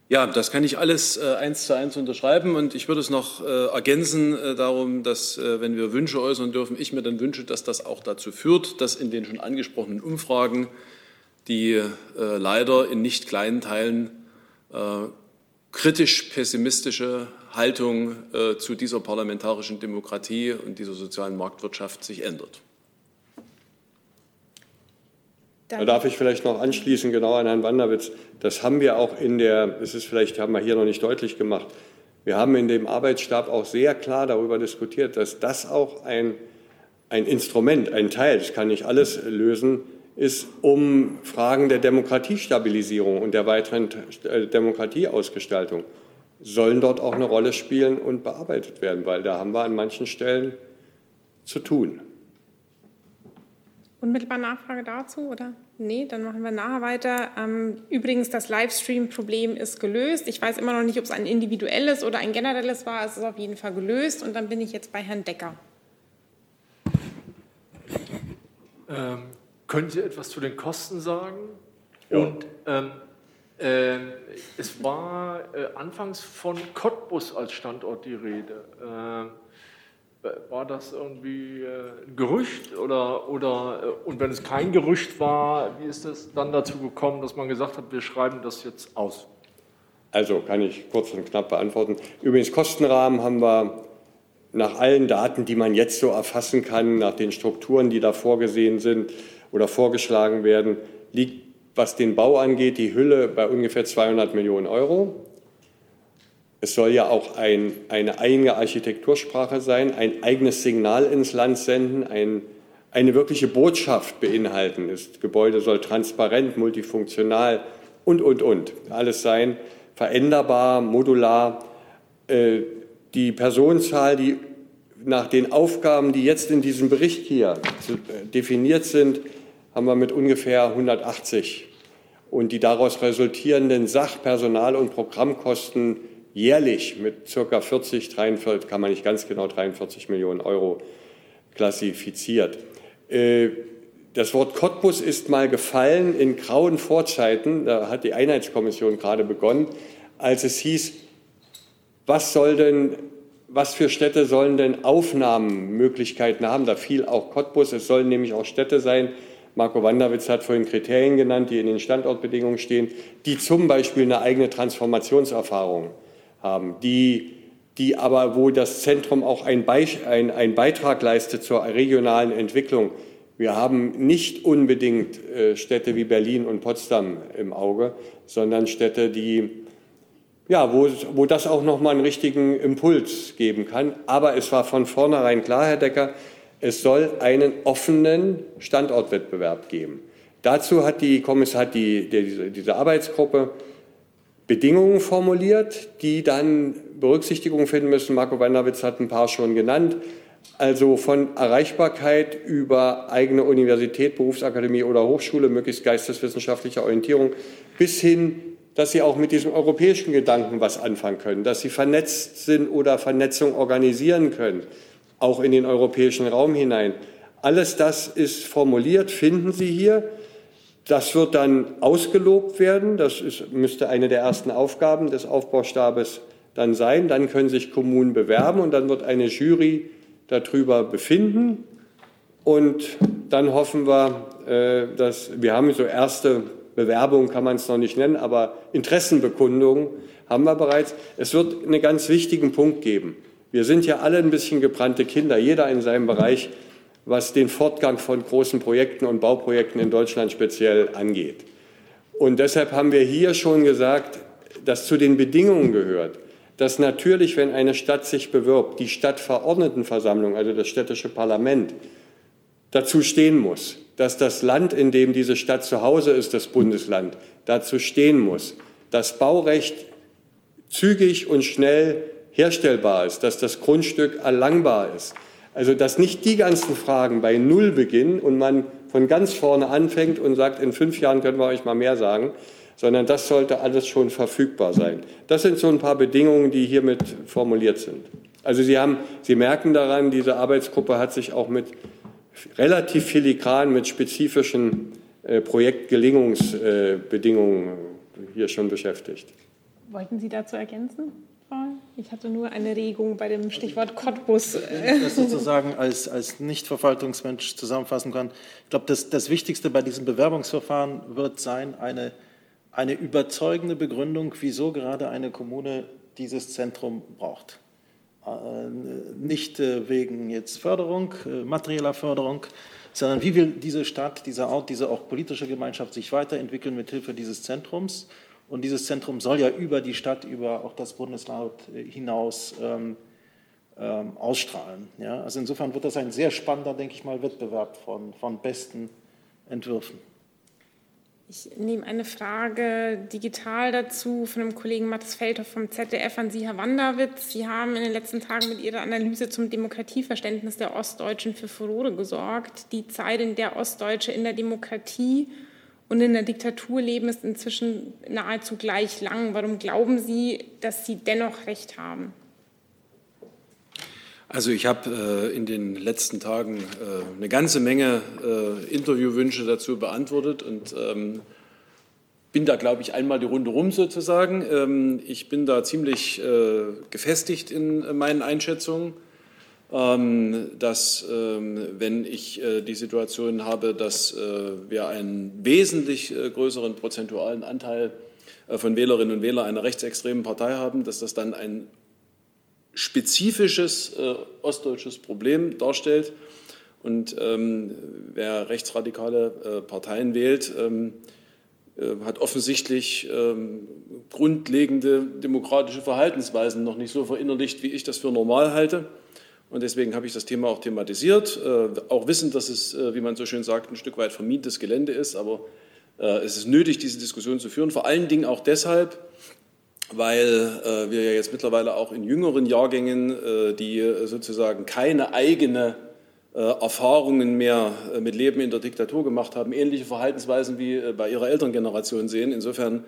Ja, das kann ich alles äh, eins zu eins unterschreiben und ich würde es noch äh, ergänzen äh, darum, dass äh, wenn wir Wünsche äußern dürfen, ich mir dann wünsche, dass das auch dazu führt, dass in den schon angesprochenen Umfragen die äh, leider in nicht kleinen Teilen äh, kritisch pessimistische Haltung zu dieser parlamentarischen Demokratie und dieser sozialen Marktwirtschaft sich ändert. Da darf ich vielleicht noch anschließen, genau an Herrn Wanderwitz. Das haben wir auch in der, das ist vielleicht, haben wir hier noch nicht deutlich gemacht. Wir haben in dem Arbeitsstab auch sehr klar darüber diskutiert, dass das auch ein, ein Instrument, ein Teil, das kann nicht alles lösen, ist, um Fragen der Demokratiestabilisierung und der weiteren äh, Demokratieausgestaltung sollen dort auch eine Rolle spielen und bearbeitet werden, weil da haben wir an manchen Stellen zu tun. Unmittelbar Nachfrage dazu, oder? Nee, dann machen wir nachher weiter. Ähm, übrigens, das Livestream-Problem ist gelöst. Ich weiß immer noch nicht, ob es ein individuelles oder ein generelles war. Es ist auf jeden Fall gelöst. Und dann bin ich jetzt bei Herrn Decker. Ähm, können Sie etwas zu den Kosten sagen? Ja. Und ähm, äh, es war äh, anfangs von Cottbus als Standort die Rede. Äh, war das irgendwie äh, ein Gerücht oder, oder äh, und wenn es kein Gerücht war, wie ist es dann dazu gekommen, dass man gesagt hat, wir schreiben das jetzt aus? Also kann ich kurz und knapp beantworten. Übrigens, Kostenrahmen haben wir nach allen Daten, die man jetzt so erfassen kann, nach den Strukturen, die da vorgesehen sind oder vorgeschlagen werden, liegt, was den Bau angeht, die Hülle bei ungefähr 200 Millionen Euro. Es soll ja auch ein, eine eigene Architektursprache sein, ein eigenes Signal ins Land senden, ein, eine wirkliche Botschaft beinhalten. Das Gebäude soll transparent, multifunktional und, und, und alles sein, veränderbar, modular. Äh, die Personenzahl, die nach den Aufgaben, die jetzt in diesem Bericht hier äh, definiert sind, haben wir mit ungefähr 180. Und die daraus resultierenden Sach-, Personal- und Programmkosten jährlich mit ca. 40, 43, kann man nicht ganz genau 43 Millionen Euro klassifiziert. Äh, das Wort Cottbus ist mal gefallen in grauen Vorzeiten, da hat die Einheitskommission gerade begonnen, als es hieß, was soll denn, was für Städte sollen denn Aufnahmemöglichkeiten haben? Da fiel auch Cottbus, es sollen nämlich auch Städte sein, Marco Wanderwitz hat vorhin Kriterien genannt, die in den Standortbedingungen stehen, die zum Beispiel eine eigene Transformationserfahrung haben, die, die aber, wo das Zentrum auch einen ein, ein Beitrag leistet zur regionalen Entwicklung. Wir haben nicht unbedingt äh, Städte wie Berlin und Potsdam im Auge, sondern Städte, die, ja, wo, wo das auch nochmal einen richtigen Impuls geben kann. Aber es war von vornherein klar, Herr Decker, es soll einen offenen Standortwettbewerb geben. Dazu hat die Kommissar, hat die, die, diese Arbeitsgruppe Bedingungen formuliert, die dann Berücksichtigung finden müssen. Marco Wanderwitz hat ein paar schon genannt. Also von Erreichbarkeit über eigene Universität, Berufsakademie oder Hochschule, möglichst geisteswissenschaftlicher Orientierung, bis hin, dass sie auch mit diesem europäischen Gedanken was anfangen können, dass sie vernetzt sind oder Vernetzung organisieren können, auch in den europäischen Raum hinein. Alles das ist formuliert, finden Sie hier. Das wird dann ausgelobt werden. Das ist, müsste eine der ersten Aufgaben des Aufbaustabes dann sein. Dann können sich Kommunen bewerben und dann wird eine Jury darüber befinden. Und dann hoffen wir, äh, dass wir haben so erste Bewerbungen, kann man es noch nicht nennen, aber Interessenbekundungen haben wir bereits. Es wird einen ganz wichtigen Punkt geben. Wir sind ja alle ein bisschen gebrannte Kinder, jeder in seinem Bereich, was den Fortgang von großen Projekten und Bauprojekten in Deutschland speziell angeht. Und deshalb haben wir hier schon gesagt, dass zu den Bedingungen gehört, dass natürlich, wenn eine Stadt sich bewirbt, die Stadtverordnetenversammlung, also das städtische Parlament, dazu stehen muss, dass das Land, in dem diese Stadt zu Hause ist, das Bundesland, dazu stehen muss, dass Baurecht zügig und schnell herstellbar ist, dass das Grundstück erlangbar ist. Also dass nicht die ganzen Fragen bei Null beginnen und man von ganz vorne anfängt und sagt, in fünf Jahren können wir euch mal mehr sagen, sondern das sollte alles schon verfügbar sein. Das sind so ein paar Bedingungen, die hiermit formuliert sind. Also Sie, haben, Sie merken daran, diese Arbeitsgruppe hat sich auch mit relativ filigran mit spezifischen äh, Projektgelingungsbedingungen äh, hier schon beschäftigt. Wollten Sie dazu ergänzen? Ich hatte nur eine Regung bei dem Stichwort Cottbus. Wenn ich das sozusagen als, als Nicht-Verwaltungsmensch zusammenfassen kann. Ich glaube, das, das Wichtigste bei diesem Bewerbungsverfahren wird sein, eine eine überzeugende Begründung, wieso gerade eine Kommune dieses Zentrum braucht. Äh, nicht äh, wegen jetzt Förderung, äh, materieller Förderung, sondern wie will diese Stadt, dieser Ort, diese auch politische Gemeinschaft sich weiterentwickeln mit Hilfe dieses Zentrums. Und dieses Zentrum soll ja über die Stadt, über auch das Bundesland hinaus ähm, ähm, ausstrahlen. Ja? Also insofern wird das ein sehr spannender, denke ich mal, Wettbewerb von, von besten Entwürfen. Ich nehme eine Frage digital dazu von dem Kollegen Mathis Feldhoff vom ZDF an Sie, Herr Wanderwitz. Sie haben in den letzten Tagen mit Ihrer Analyse zum Demokratieverständnis der Ostdeutschen für Furore gesorgt. Die Zeit, in der Ostdeutsche in der Demokratie und in der Diktatur leben, ist inzwischen nahezu gleich lang. Warum glauben Sie, dass Sie dennoch recht haben? Also ich habe äh, in den letzten Tagen äh, eine ganze Menge äh, Interviewwünsche dazu beantwortet und ähm, bin da, glaube ich, einmal die Runde rum sozusagen. Ähm, ich bin da ziemlich äh, gefestigt in meinen Einschätzungen, dass ähm, wenn ich äh, die Situation habe, dass wir einen wesentlich größeren prozentualen Anteil von Wählerinnen und Wählern einer rechtsextremen Partei haben, dass das dann ein spezifisches äh, ostdeutsches Problem darstellt. Und ähm, wer rechtsradikale äh, Parteien wählt, ähm, äh, hat offensichtlich ähm, grundlegende demokratische Verhaltensweisen noch nicht so verinnerlicht, wie ich das für normal halte. Und deswegen habe ich das Thema auch thematisiert, äh, auch wissend, dass es, äh, wie man so schön sagt, ein Stück weit vermintes Gelände ist. Aber äh, es ist nötig, diese Diskussion zu führen, vor allen Dingen auch deshalb, weil wir ja jetzt mittlerweile auch in jüngeren Jahrgängen, die sozusagen keine eigene Erfahrungen mehr äh, mit Leben in der Diktatur gemacht haben, ähnliche Verhaltensweisen wie äh, bei ihrer Elterngeneration sehen. Insofern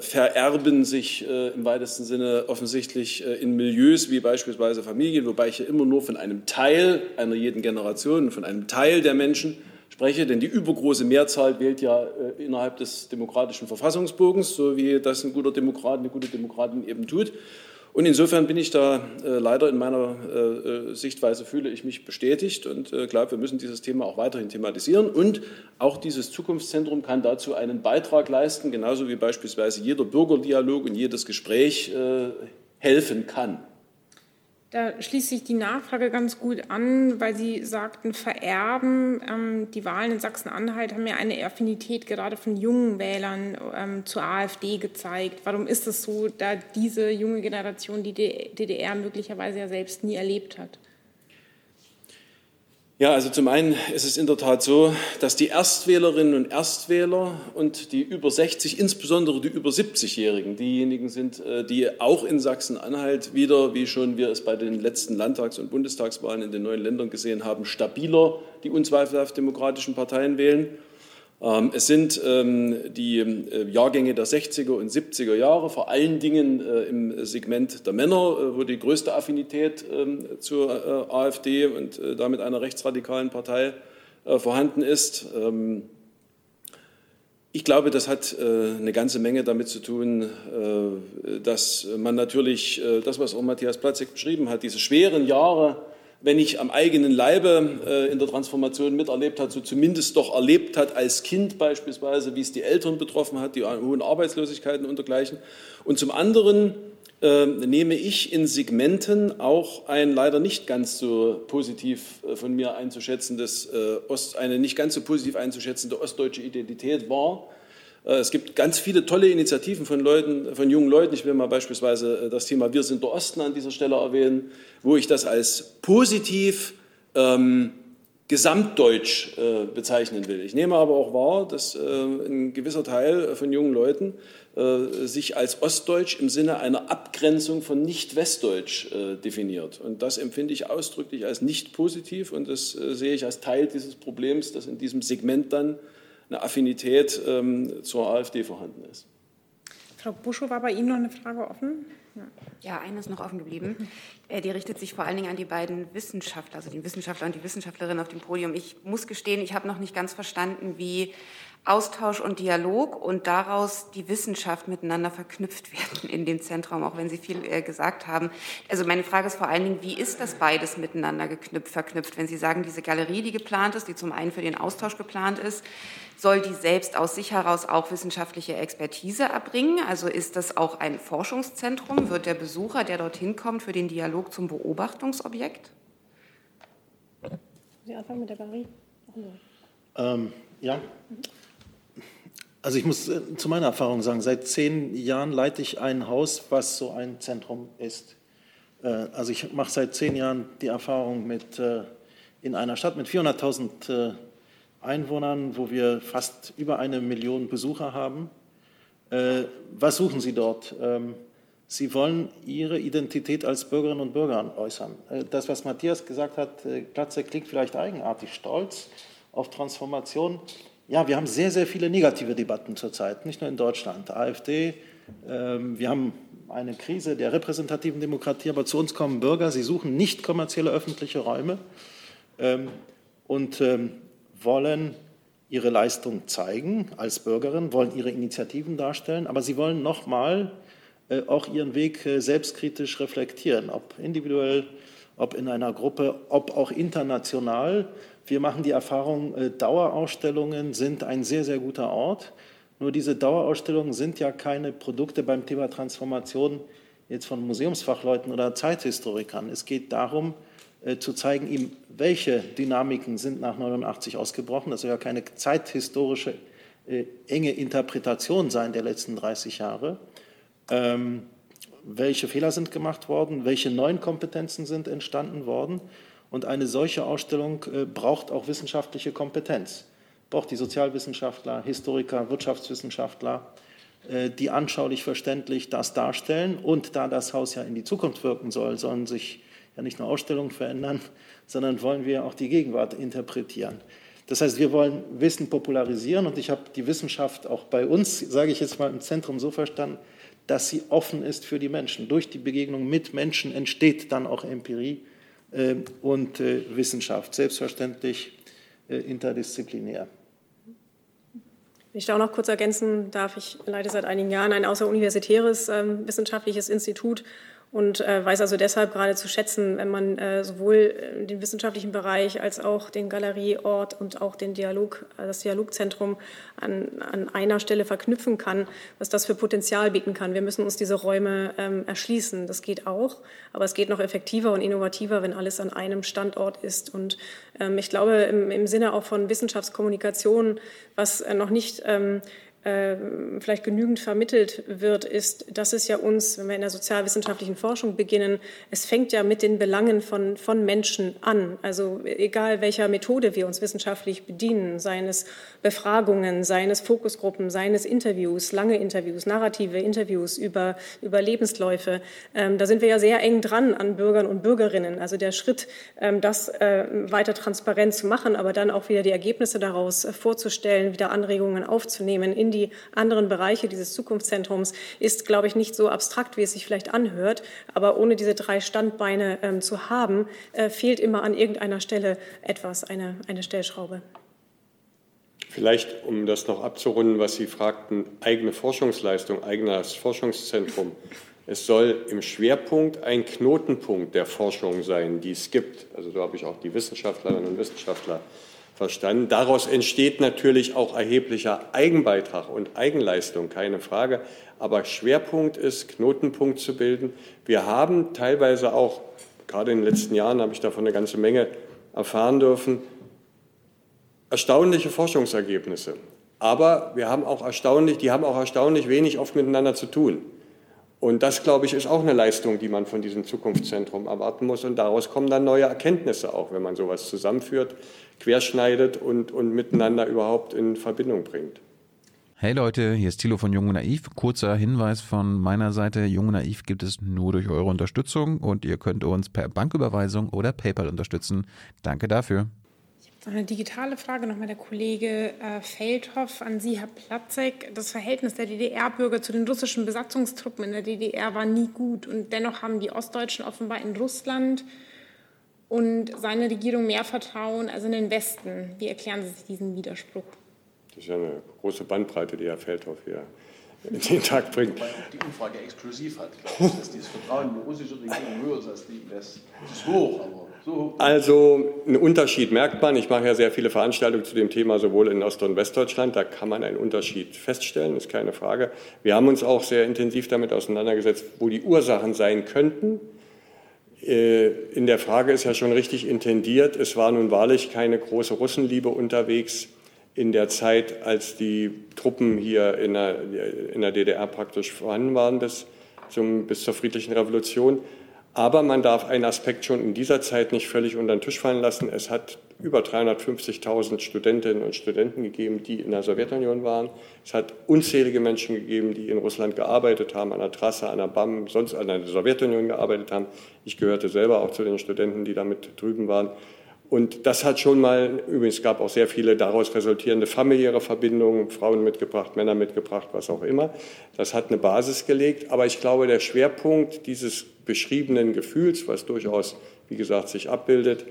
vererben sich im weitesten Sinne offensichtlich in Milieus wie beispielsweise Familien, wobei ich ja immer nur von einem Teil einer jeden Generation, von einem Teil der Menschen spreche, denn die übergroße Mehrzahl wählt ja äh, innerhalb des demokratischen Verfassungsbogens, so wie das ein guter Demokrat, eine gute Demokratin eben tut. Und insofern bin ich da äh, leider in meiner äh, äh Sichtweise, fühle ich mich bestätigt und äh, glaube, wir müssen dieses Thema auch weiterhin thematisieren. Und auch dieses Zukunftszentrum kann dazu einen Beitrag leisten, genauso wie beispielsweise jeder Bürgerdialog und jedes Gespräch äh, helfen kann. Da schließt sich die Nachfrage ganz gut an, weil Sie sagten, vererben. Ähm, die Wahlen in Sachsen-Anhalt haben ja eine Affinität gerade von jungen Wählern ähm, zur AfD gezeigt. Warum ist es so, da diese junge Generation die DDR möglicherweise ja selbst nie erlebt hat? Ja, also zum einen ist es in der Tat so, dass die Erstwählerinnen und Erstwähler und die über 60, insbesondere die über 70-Jährigen, diejenigen sind, äh, die auch in Sachsen-Anhalt wieder, wie schon wir es bei den letzten Landtags- und Bundestagswahlen in den neuen Ländern gesehen haben, stabiler die unzweifelhaft demokratischen Parteien wählen. Ähm, es sind ähm, die äh, Jahrgänge der 60er und 70er Jahre, vor allen Dingen äh, im Segment der Männer, äh, wo die größte Affinität ähm, zur AfD und damit einer rechtsradikalen Partei vorhanden ist. Ich glaube, das hat eine ganze Menge damit zu tun, dass man natürlich, das, was auch Matthias Platzek beschrieben hat, diese schweren Jahre wenn nicht am eigenen Leibe äh, in der Transformation miterlebt hat, so zumindest doch erlebt hat als Kind beispielsweise, wie es die Eltern betroffen hat, die hohen Arbeitslosigkeiten und dergleichen. Und zum anderen äh, nehme ich in Segmenten auch ein leider nicht ganz so positiv äh, von mir einzuschätzendes, äh, Ost, eine nicht ganz so positiv einzuschätzende ostdeutsche Identität wahr es gibt ganz viele tolle Initiativen von Leuten, von jungen Leuten. Ich will mal beispielsweise äh, das Thema Wir sind der Osten an dieser Stelle erwähnen, wo ich das als positiv ähm, gesamtdeutsch äh, bezeichnen will. Ich nehme aber auch wahr, dass äh, ein gewisser Teil von jungen Leuten äh, sich als Ostdeutsch im Sinne einer Abgrenzung von nicht-Westdeutsch äh, definiert. Und das empfinde ich ausdrücklich als nicht positiv und das sehe ich als Teil dieses Problems, das in diesem Segment dann eine Affinität ähm, zur AfD vorhanden ist. Frau Buschow, war bei Ihnen noch eine Frage offen? Ja, eine ist noch offen geblieben. Äh, die richtet sich vor allen Dingen an die beiden Wissenschaftler, also den Wissenschaftler und die Wissenschaftlerin auf dem Podium. Ich muss gestehen, ich habe noch nicht ganz verstanden, wie Austausch und Dialog und daraus die Wissenschaft miteinander verknüpft werden in dem Zentrum, auch wenn Sie viel äh, gesagt haben. Also meine Frage ist vor allen Dingen, wie ist das beides miteinander geknüpft, verknüpft? Wenn Sie sagen, diese Galerie, die geplant ist, die zum einen für den Austausch geplant ist, soll die selbst aus sich heraus auch wissenschaftliche Expertise erbringen? Also ist das auch ein Forschungszentrum? Wird der Besucher, der dorthin kommt, für den Dialog zum Beobachtungsobjekt? Sie anfangen mit der Galerie? Ähm, ja. Also ich muss äh, zu meiner Erfahrung sagen, seit zehn Jahren leite ich ein Haus, was so ein Zentrum ist. Äh, also ich mache seit zehn Jahren die Erfahrung mit äh, in einer Stadt mit 400.000 Einwohnern, wo wir fast über eine Million Besucher haben. Was suchen Sie dort? Ähm, Sie wollen Ihre Identität als Bürgerinnen und Bürger äußern. Das, was Matthias gesagt hat, Platze klingt vielleicht eigenartig stolz auf Transformation. Ja, wir haben sehr, sehr viele negative Debatten zurzeit, nicht nur in Deutschland. AfD, ähm, wir haben eine Krise der repräsentativen Demokratie, aber zu uns kommen Bürger, sie suchen nicht kommerzielle öffentliche Räume ähm, und ähm, wollen ihre Leistung zeigen als Bürgerin, wollen ihre Initiativen darstellen, aber sie wollen nochmal äh, auch ihren Weg äh, selbstkritisch reflektieren, ob individuell, ob in einer Gruppe, ob auch international. Wir machen die Erfahrung, äh, Dauerausstellungen sind ein sehr, sehr guter Ort. Nur diese Dauerausstellungen sind ja keine Produkte beim Thema Transformation jetzt von Museumsfachleuten oder Zeithistorikern. Es geht darum, äh, zu zeigen, welche Dynamiken sind nach 89 ausgebrochen. Das soll ja keine zeithistorische äh, enge Interpretation sein der letzten 30 Jahre. Ähm, welche Fehler sind gemacht worden? Welche neuen Kompetenzen sind entstanden worden? Und eine solche Ausstellung äh, braucht auch wissenschaftliche Kompetenz. Braucht die Sozialwissenschaftler, Historiker, Wirtschaftswissenschaftler, äh, die anschaulich verständlich das darstellen. Und da das Haus ja in die Zukunft wirken soll, sollen sich ja nicht nur Ausstellungen verändern, sondern wollen wir auch die Gegenwart interpretieren. Das heißt, wir wollen Wissen popularisieren und ich habe die Wissenschaft auch bei uns, sage ich jetzt mal im Zentrum so verstanden, dass sie offen ist für die Menschen. Durch die Begegnung mit Menschen entsteht dann auch Empirie und äh, Wissenschaft, selbstverständlich äh, interdisziplinär. Wenn ich da auch noch kurz ergänzen darf, ich leite seit einigen Jahren ein außeruniversitäres ähm, wissenschaftliches Institut und äh, weiß also deshalb gerade zu schätzen, wenn man äh, sowohl äh, den wissenschaftlichen Bereich als auch den Galerieort und auch den Dialog, äh, das Dialogzentrum an, an einer Stelle verknüpfen kann, was das für Potenzial bieten kann. Wir müssen uns diese Räume ähm, erschließen. Das geht auch, aber es geht noch effektiver und innovativer, wenn alles an einem Standort ist. Und ähm, ich glaube, im, im Sinne auch von Wissenschaftskommunikation, was äh, noch nicht ähm, äh, vielleicht genügend vermittelt wird, ist, dass es ja uns, wenn wir in der sozialwissenschaftlichen Forschung beginnen, es fängt ja mit den Belangen von, von Menschen an. Also egal welcher Methode wir uns wissenschaftlich bedienen, seien es Befragungen, seien es Fokusgruppen, seien es Interviews, lange Interviews, narrative Interviews über, über Lebensläufe, ähm, da sind wir ja sehr eng dran an Bürgern und Bürgerinnen. Also der Schritt, ähm, das äh, weiter transparent zu machen, aber dann auch wieder die Ergebnisse daraus vorzustellen, wieder Anregungen aufzunehmen in die anderen Bereiche dieses Zukunftszentrums, ist, glaube ich, nicht so abstrakt, wie es sich vielleicht anhört. Aber ohne diese drei Standbeine ähm, zu haben, äh, fehlt immer an irgendeiner Stelle etwas, eine, eine Stellschraube. Vielleicht, um das noch abzurunden, was Sie fragten, eigene Forschungsleistung, eigenes Forschungszentrum. Es soll im Schwerpunkt ein Knotenpunkt der Forschung sein, die es gibt. Also so habe ich auch die Wissenschaftlerinnen und Wissenschaftler verstanden. Daraus entsteht natürlich auch erheblicher Eigenbeitrag und Eigenleistung, keine Frage. Aber Schwerpunkt ist, Knotenpunkt zu bilden. Wir haben teilweise auch, gerade in den letzten Jahren habe ich davon eine ganze Menge erfahren dürfen, erstaunliche Forschungsergebnisse. Aber wir haben auch erstaunlich, die haben auch erstaunlich wenig oft miteinander zu tun. Und das, glaube ich, ist auch eine Leistung, die man von diesem Zukunftszentrum erwarten muss. Und daraus kommen dann neue Erkenntnisse auch, wenn man sowas zusammenführt, querschneidet und, und miteinander überhaupt in Verbindung bringt. Hey Leute, hier ist Thilo von Jung und Naiv. Kurzer Hinweis von meiner Seite. Jung und Naiv gibt es nur durch eure Unterstützung und ihr könnt uns per Banküberweisung oder PayPal unterstützen. Danke dafür. Eine digitale Frage nochmal der Kollege äh, Feldhoff an Sie, Herr Platzek. Das Verhältnis der DDR-Bürger zu den russischen Besatzungstruppen in der DDR war nie gut. Und dennoch haben die Ostdeutschen offenbar in Russland und seine Regierung mehr Vertrauen als in den Westen. Wie erklären Sie sich diesen Widerspruch? Das ist ja eine große Bandbreite, die Herr Feldhoff hier in den Tag bringt. Wobei auch die Umfrage exklusiv hat. Ich glaube, dass dieses Vertrauen in die russische Regierung höher ist als die im Westen. Das ist hoch, aber also einen Unterschied merkt man. Ich mache ja sehr viele Veranstaltungen zu dem Thema, sowohl in Ost- und Westdeutschland. Da kann man einen Unterschied feststellen, ist keine Frage. Wir haben uns auch sehr intensiv damit auseinandergesetzt, wo die Ursachen sein könnten. Äh, in der Frage ist ja schon richtig intendiert. Es war nun wahrlich keine große Russenliebe unterwegs in der Zeit, als die Truppen hier in der, in der DDR praktisch vorhanden waren bis, zum, bis zur friedlichen Revolution. Aber man darf einen Aspekt schon in dieser Zeit nicht völlig unter den Tisch fallen lassen. Es hat über 350.000 Studentinnen und Studenten gegeben, die in der Sowjetunion waren. Es hat unzählige Menschen gegeben, die in Russland gearbeitet haben, an der Trasse, an der BAM, sonst an der Sowjetunion gearbeitet haben. Ich gehörte selber auch zu den Studenten, die damit drüben waren. Und das hat schon mal, übrigens gab auch sehr viele daraus resultierende familiäre Verbindungen, Frauen mitgebracht, Männer mitgebracht, was auch immer. Das hat eine Basis gelegt. Aber ich glaube, der Schwerpunkt dieses beschriebenen Gefühls, was durchaus, wie gesagt, sich abbildet,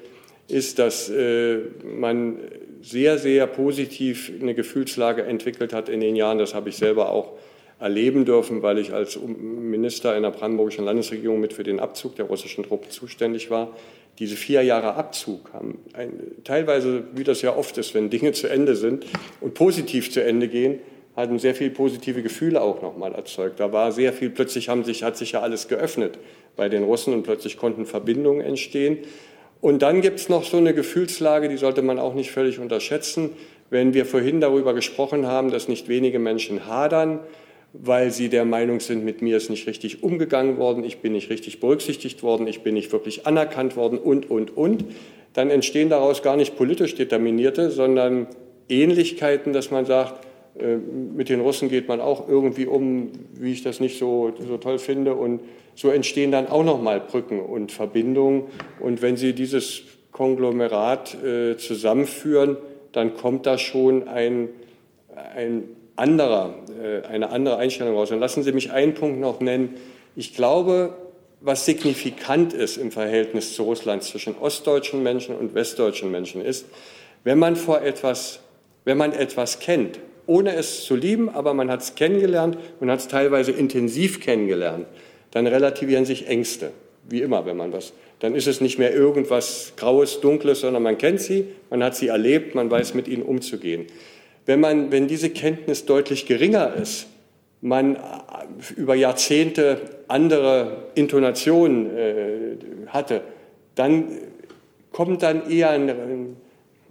ist, dass äh, man sehr, sehr positiv eine Gefühlslage entwickelt hat in den Jahren. Das habe ich selber auch erleben dürfen, weil ich als Minister in der brandenburgischen Landesregierung mit für den Abzug der russischen Truppen zuständig war. Diese vier Jahre Abzug haben ein, teilweise, wie das ja oft ist, wenn Dinge zu Ende sind und positiv zu Ende gehen, hatten sehr viel positive Gefühle auch nochmal erzeugt. Da war sehr viel, plötzlich haben sich, hat sich ja alles geöffnet bei den Russen und plötzlich konnten Verbindungen entstehen. Und dann gibt es noch so eine Gefühlslage, die sollte man auch nicht völlig unterschätzen. Wenn wir vorhin darüber gesprochen haben, dass nicht wenige Menschen hadern, weil sie der Meinung sind, mit mir ist nicht richtig umgegangen worden, ich bin nicht richtig berücksichtigt worden, ich bin nicht wirklich anerkannt worden und, und, und, dann entstehen daraus gar nicht politisch determinierte, sondern Ähnlichkeiten, dass man sagt, äh, mit den Russen geht man auch irgendwie um, wie ich das nicht so, so toll finde. Und so entstehen dann auch nochmal Brücken und Verbindungen. Und wenn Sie dieses Konglomerat äh, zusammenführen, dann kommt da schon ein, ein anderer, äh, eine andere Einstellung raus. Und lassen Sie mich einen Punkt noch nennen. Ich glaube, was signifikant ist im Verhältnis zu Russland zwischen ostdeutschen Menschen und westdeutschen Menschen ist, wenn man vor etwas, wenn man etwas kennt, ohne es zu lieben, aber man hat es kennengelernt und hat es teilweise intensiv kennengelernt, dann relativieren sich Ängste, wie immer, wenn man was. Dann ist es nicht mehr irgendwas Graues, Dunkles, sondern man kennt sie, man hat sie erlebt, man weiß mit ihnen umzugehen. Wenn, man, wenn diese Kenntnis deutlich geringer ist, man über Jahrzehnte andere Intonationen äh, hatte, dann kommt dann eher ein, ein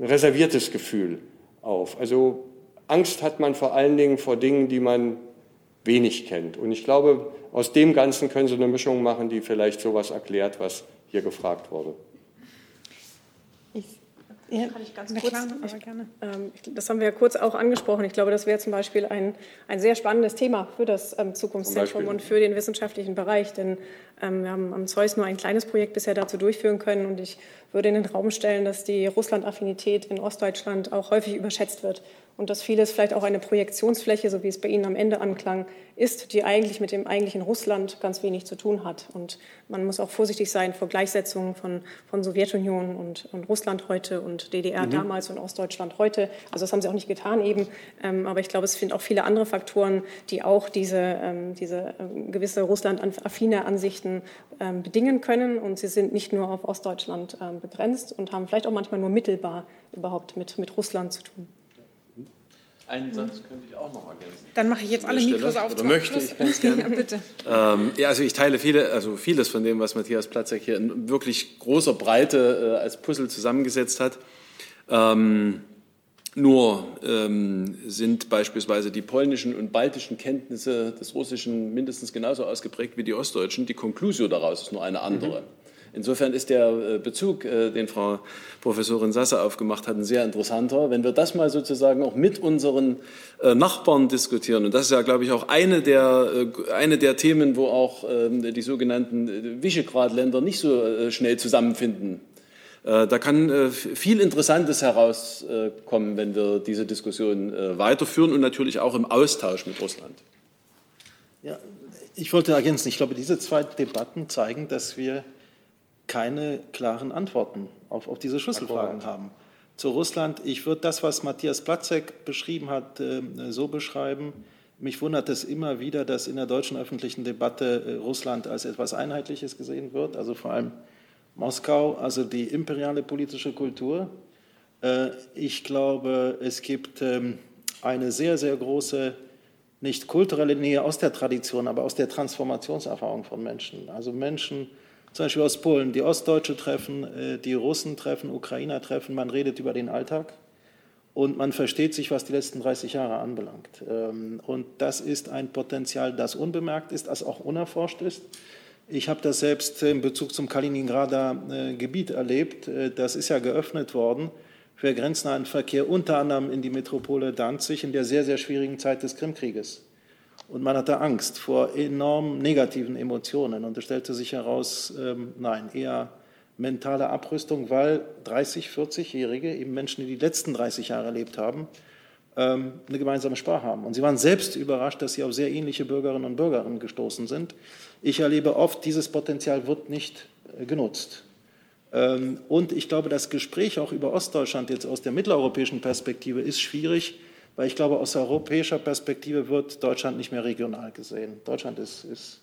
reserviertes Gefühl auf. Also Angst hat man vor allen Dingen vor Dingen, die man wenig kennt. Und ich glaube, aus dem Ganzen können Sie eine Mischung machen, die vielleicht sowas erklärt, was hier gefragt wurde. Ja, kann ich ganz kurz, klar, aber gerne. Ähm, das haben wir ja kurz auch angesprochen. Ich glaube, das wäre zum Beispiel ein, ein sehr spannendes Thema für das ähm, Zukunftszentrum und für den wissenschaftlichen Bereich. Denn ähm, wir haben am Zeus nur ein kleines Projekt bisher dazu durchführen können. Und ich würde in den Raum stellen, dass die Russland-Affinität in Ostdeutschland auch häufig überschätzt wird und dass vieles vielleicht auch eine Projektionsfläche, so wie es bei Ihnen am Ende anklang, ist, die eigentlich mit dem eigentlichen Russland ganz wenig zu tun hat. Und man muss auch vorsichtig sein vor Gleichsetzungen von, von Sowjetunion und, und Russland heute und DDR mhm. damals und Ostdeutschland heute. Also das haben sie auch nicht getan eben. Ähm, aber ich glaube, es sind auch viele andere Faktoren, die auch diese, ähm, diese ähm, gewisse Russland-affine Ansichten ähm, bedingen können. Und sie sind nicht nur auf Ostdeutschland ähm, begrenzt und haben vielleicht auch manchmal nur mittelbar überhaupt mit, mit Russland zu tun. Einen Satz könnte ich auch noch ergänzen. Dann mache ich jetzt alle Mikros auf. Oder möchte ich ganz gerne. ja, bitte. Ähm, ja, also ich teile viele, also vieles von dem, was Matthias Platzek hier in wirklich großer Breite äh, als Puzzle zusammengesetzt hat. Ähm, nur ähm, sind beispielsweise die polnischen und baltischen Kenntnisse des Russischen mindestens genauso ausgeprägt wie die ostdeutschen. Die Konklusio daraus ist nur eine andere. Mhm. Insofern ist der äh, Bezug, äh, den Frau Professorin Sasse aufgemacht hat, ein sehr interessanter. Wenn wir das mal sozusagen auch mit unseren äh, Nachbarn diskutieren, und das ist ja, glaube ich, auch eine der, eine der Themen, wo auch ähm, die sogenannten Visegrad-Länder nicht so schnell zusammenfinden. Da kann viel Interessantes herauskommen, wenn wir diese Diskussion weiterführen und natürlich auch im Austausch mit Russland. Ja, ich wollte ergänzen, ich glaube, diese zwei Debatten zeigen, dass wir keine klaren Antworten auf, auf diese Schlüsselfragen haben. Zu Russland, ich würde das, was Matthias Platzek beschrieben hat, äh, so beschreiben. Mich wundert es immer wieder, dass in der deutschen öffentlichen Debatte äh, Russland als etwas Einheitliches gesehen wird, also vor allem Moskau, also die imperiale politische Kultur. Äh, ich glaube, es gibt ähm, eine sehr, sehr große, nicht kulturelle Nähe aus der Tradition, aber aus der Transformationserfahrung von Menschen. Also Menschen, zum Beispiel aus Polen, die Ostdeutsche treffen, äh, die Russen treffen, Ukrainer treffen, man redet über den Alltag und man versteht sich, was die letzten 30 Jahre anbelangt. Ähm, und das ist ein Potenzial, das unbemerkt ist, das auch unerforscht ist. Ich habe das selbst in Bezug zum Kaliningrader äh, Gebiet erlebt. Äh, das ist ja geöffnet worden für grenznahen Verkehr, unter anderem in die Metropole Danzig in der sehr, sehr schwierigen Zeit des Krimkrieges. Und man hatte Angst vor enorm negativen Emotionen. Und es stellte sich heraus, ähm, nein, eher mentale Abrüstung, weil 30-, 40-Jährige, eben Menschen, die die letzten 30 Jahre erlebt haben, ähm, eine gemeinsame Sprache haben. Und sie waren selbst überrascht, dass sie auf sehr ähnliche Bürgerinnen und Bürger gestoßen sind. Ich erlebe oft, dieses Potenzial wird nicht äh, genutzt. Ähm, und ich glaube, das Gespräch auch über Ostdeutschland jetzt aus der mitteleuropäischen Perspektive ist schwierig, weil ich glaube, aus europäischer Perspektive wird Deutschland nicht mehr regional gesehen. Deutschland ist, ist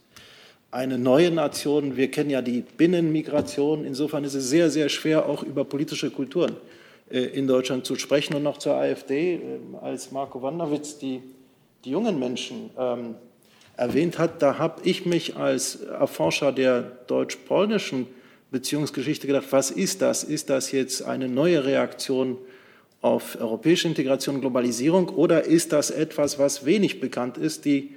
eine neue Nation. Wir kennen ja die Binnenmigration. Insofern ist es sehr, sehr schwer, auch über politische Kulturen äh, in Deutschland zu sprechen. Und noch zur AfD, äh, als Marco Wanderwitz die, die jungen Menschen ähm, erwähnt hat, da habe ich mich als Erforscher der deutsch-polnischen Beziehungsgeschichte gedacht, was ist das? Ist das jetzt eine neue Reaktion auf europäische Integration Globalisierung oder ist das etwas, was wenig bekannt ist? Die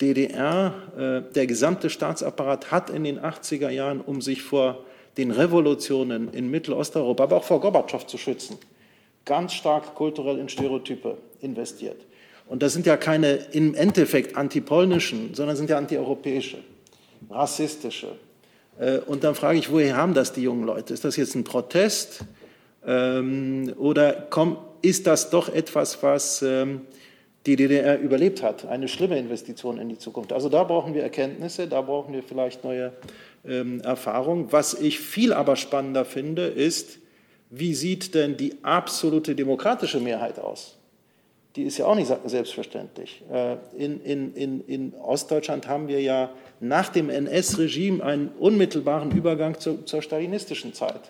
DDR, äh, der gesamte Staatsapparat hat in den 80er Jahren, um sich vor den Revolutionen in Mittelosteuropa, aber auch vor Gorbatschow zu schützen, ganz stark kulturell in Stereotype investiert. Und das sind ja keine im Endeffekt antipolnischen, sondern sind ja antieuropäische, rassistische. Äh, und dann frage ich, woher haben das die jungen Leute? Ist das jetzt ein Protest? Ähm, oder komm, ist das doch etwas, was ähm, die DDR überlebt hat, eine schlimme Investition in die Zukunft? Also da brauchen wir Erkenntnisse, da brauchen wir vielleicht neue ähm, Erfahrungen. Was ich viel aber spannender finde, ist, wie sieht denn die absolute demokratische Mehrheit aus? Die ist ja auch nicht selbstverständlich. Äh, in, in, in, in Ostdeutschland haben wir ja nach dem NS-Regime einen unmittelbaren Übergang zu, zur stalinistischen Zeit.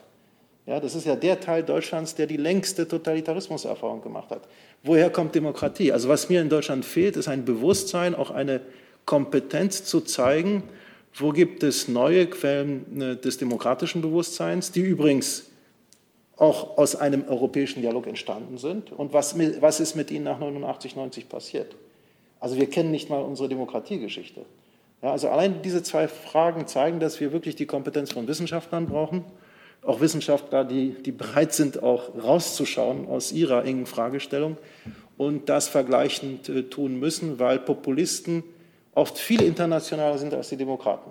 Ja, das ist ja der Teil Deutschlands, der die längste Totalitarismuserfahrung gemacht hat. Woher kommt Demokratie? Also was mir in Deutschland fehlt, ist ein Bewusstsein, auch eine Kompetenz zu zeigen, wo gibt es neue Quellen äh, des demokratischen Bewusstseins, die übrigens auch aus einem europäischen Dialog entstanden sind und was, was ist mit ihnen nach 89, 90 passiert. Also wir kennen nicht mal unsere Demokratiegeschichte. Ja, also allein diese zwei Fragen zeigen, dass wir wirklich die Kompetenz von Wissenschaftlern brauchen, auch Wissenschaftler, die, die bereit sind, auch rauszuschauen aus ihrer engen Fragestellung und das vergleichend äh, tun müssen, weil Populisten oft viel internationaler sind als die Demokraten.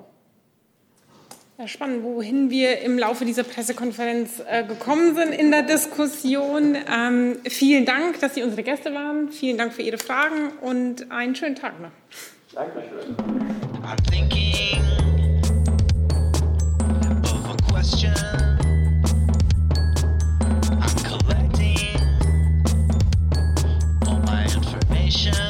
Ja, spannend, wohin wir im Laufe dieser Pressekonferenz äh, gekommen sind in der Diskussion. Ähm, vielen Dank, dass Sie unsere Gäste waren. Vielen Dank für Ihre Fragen und einen schönen Tag noch. Dankeschön. I'm thinking of a question. attention.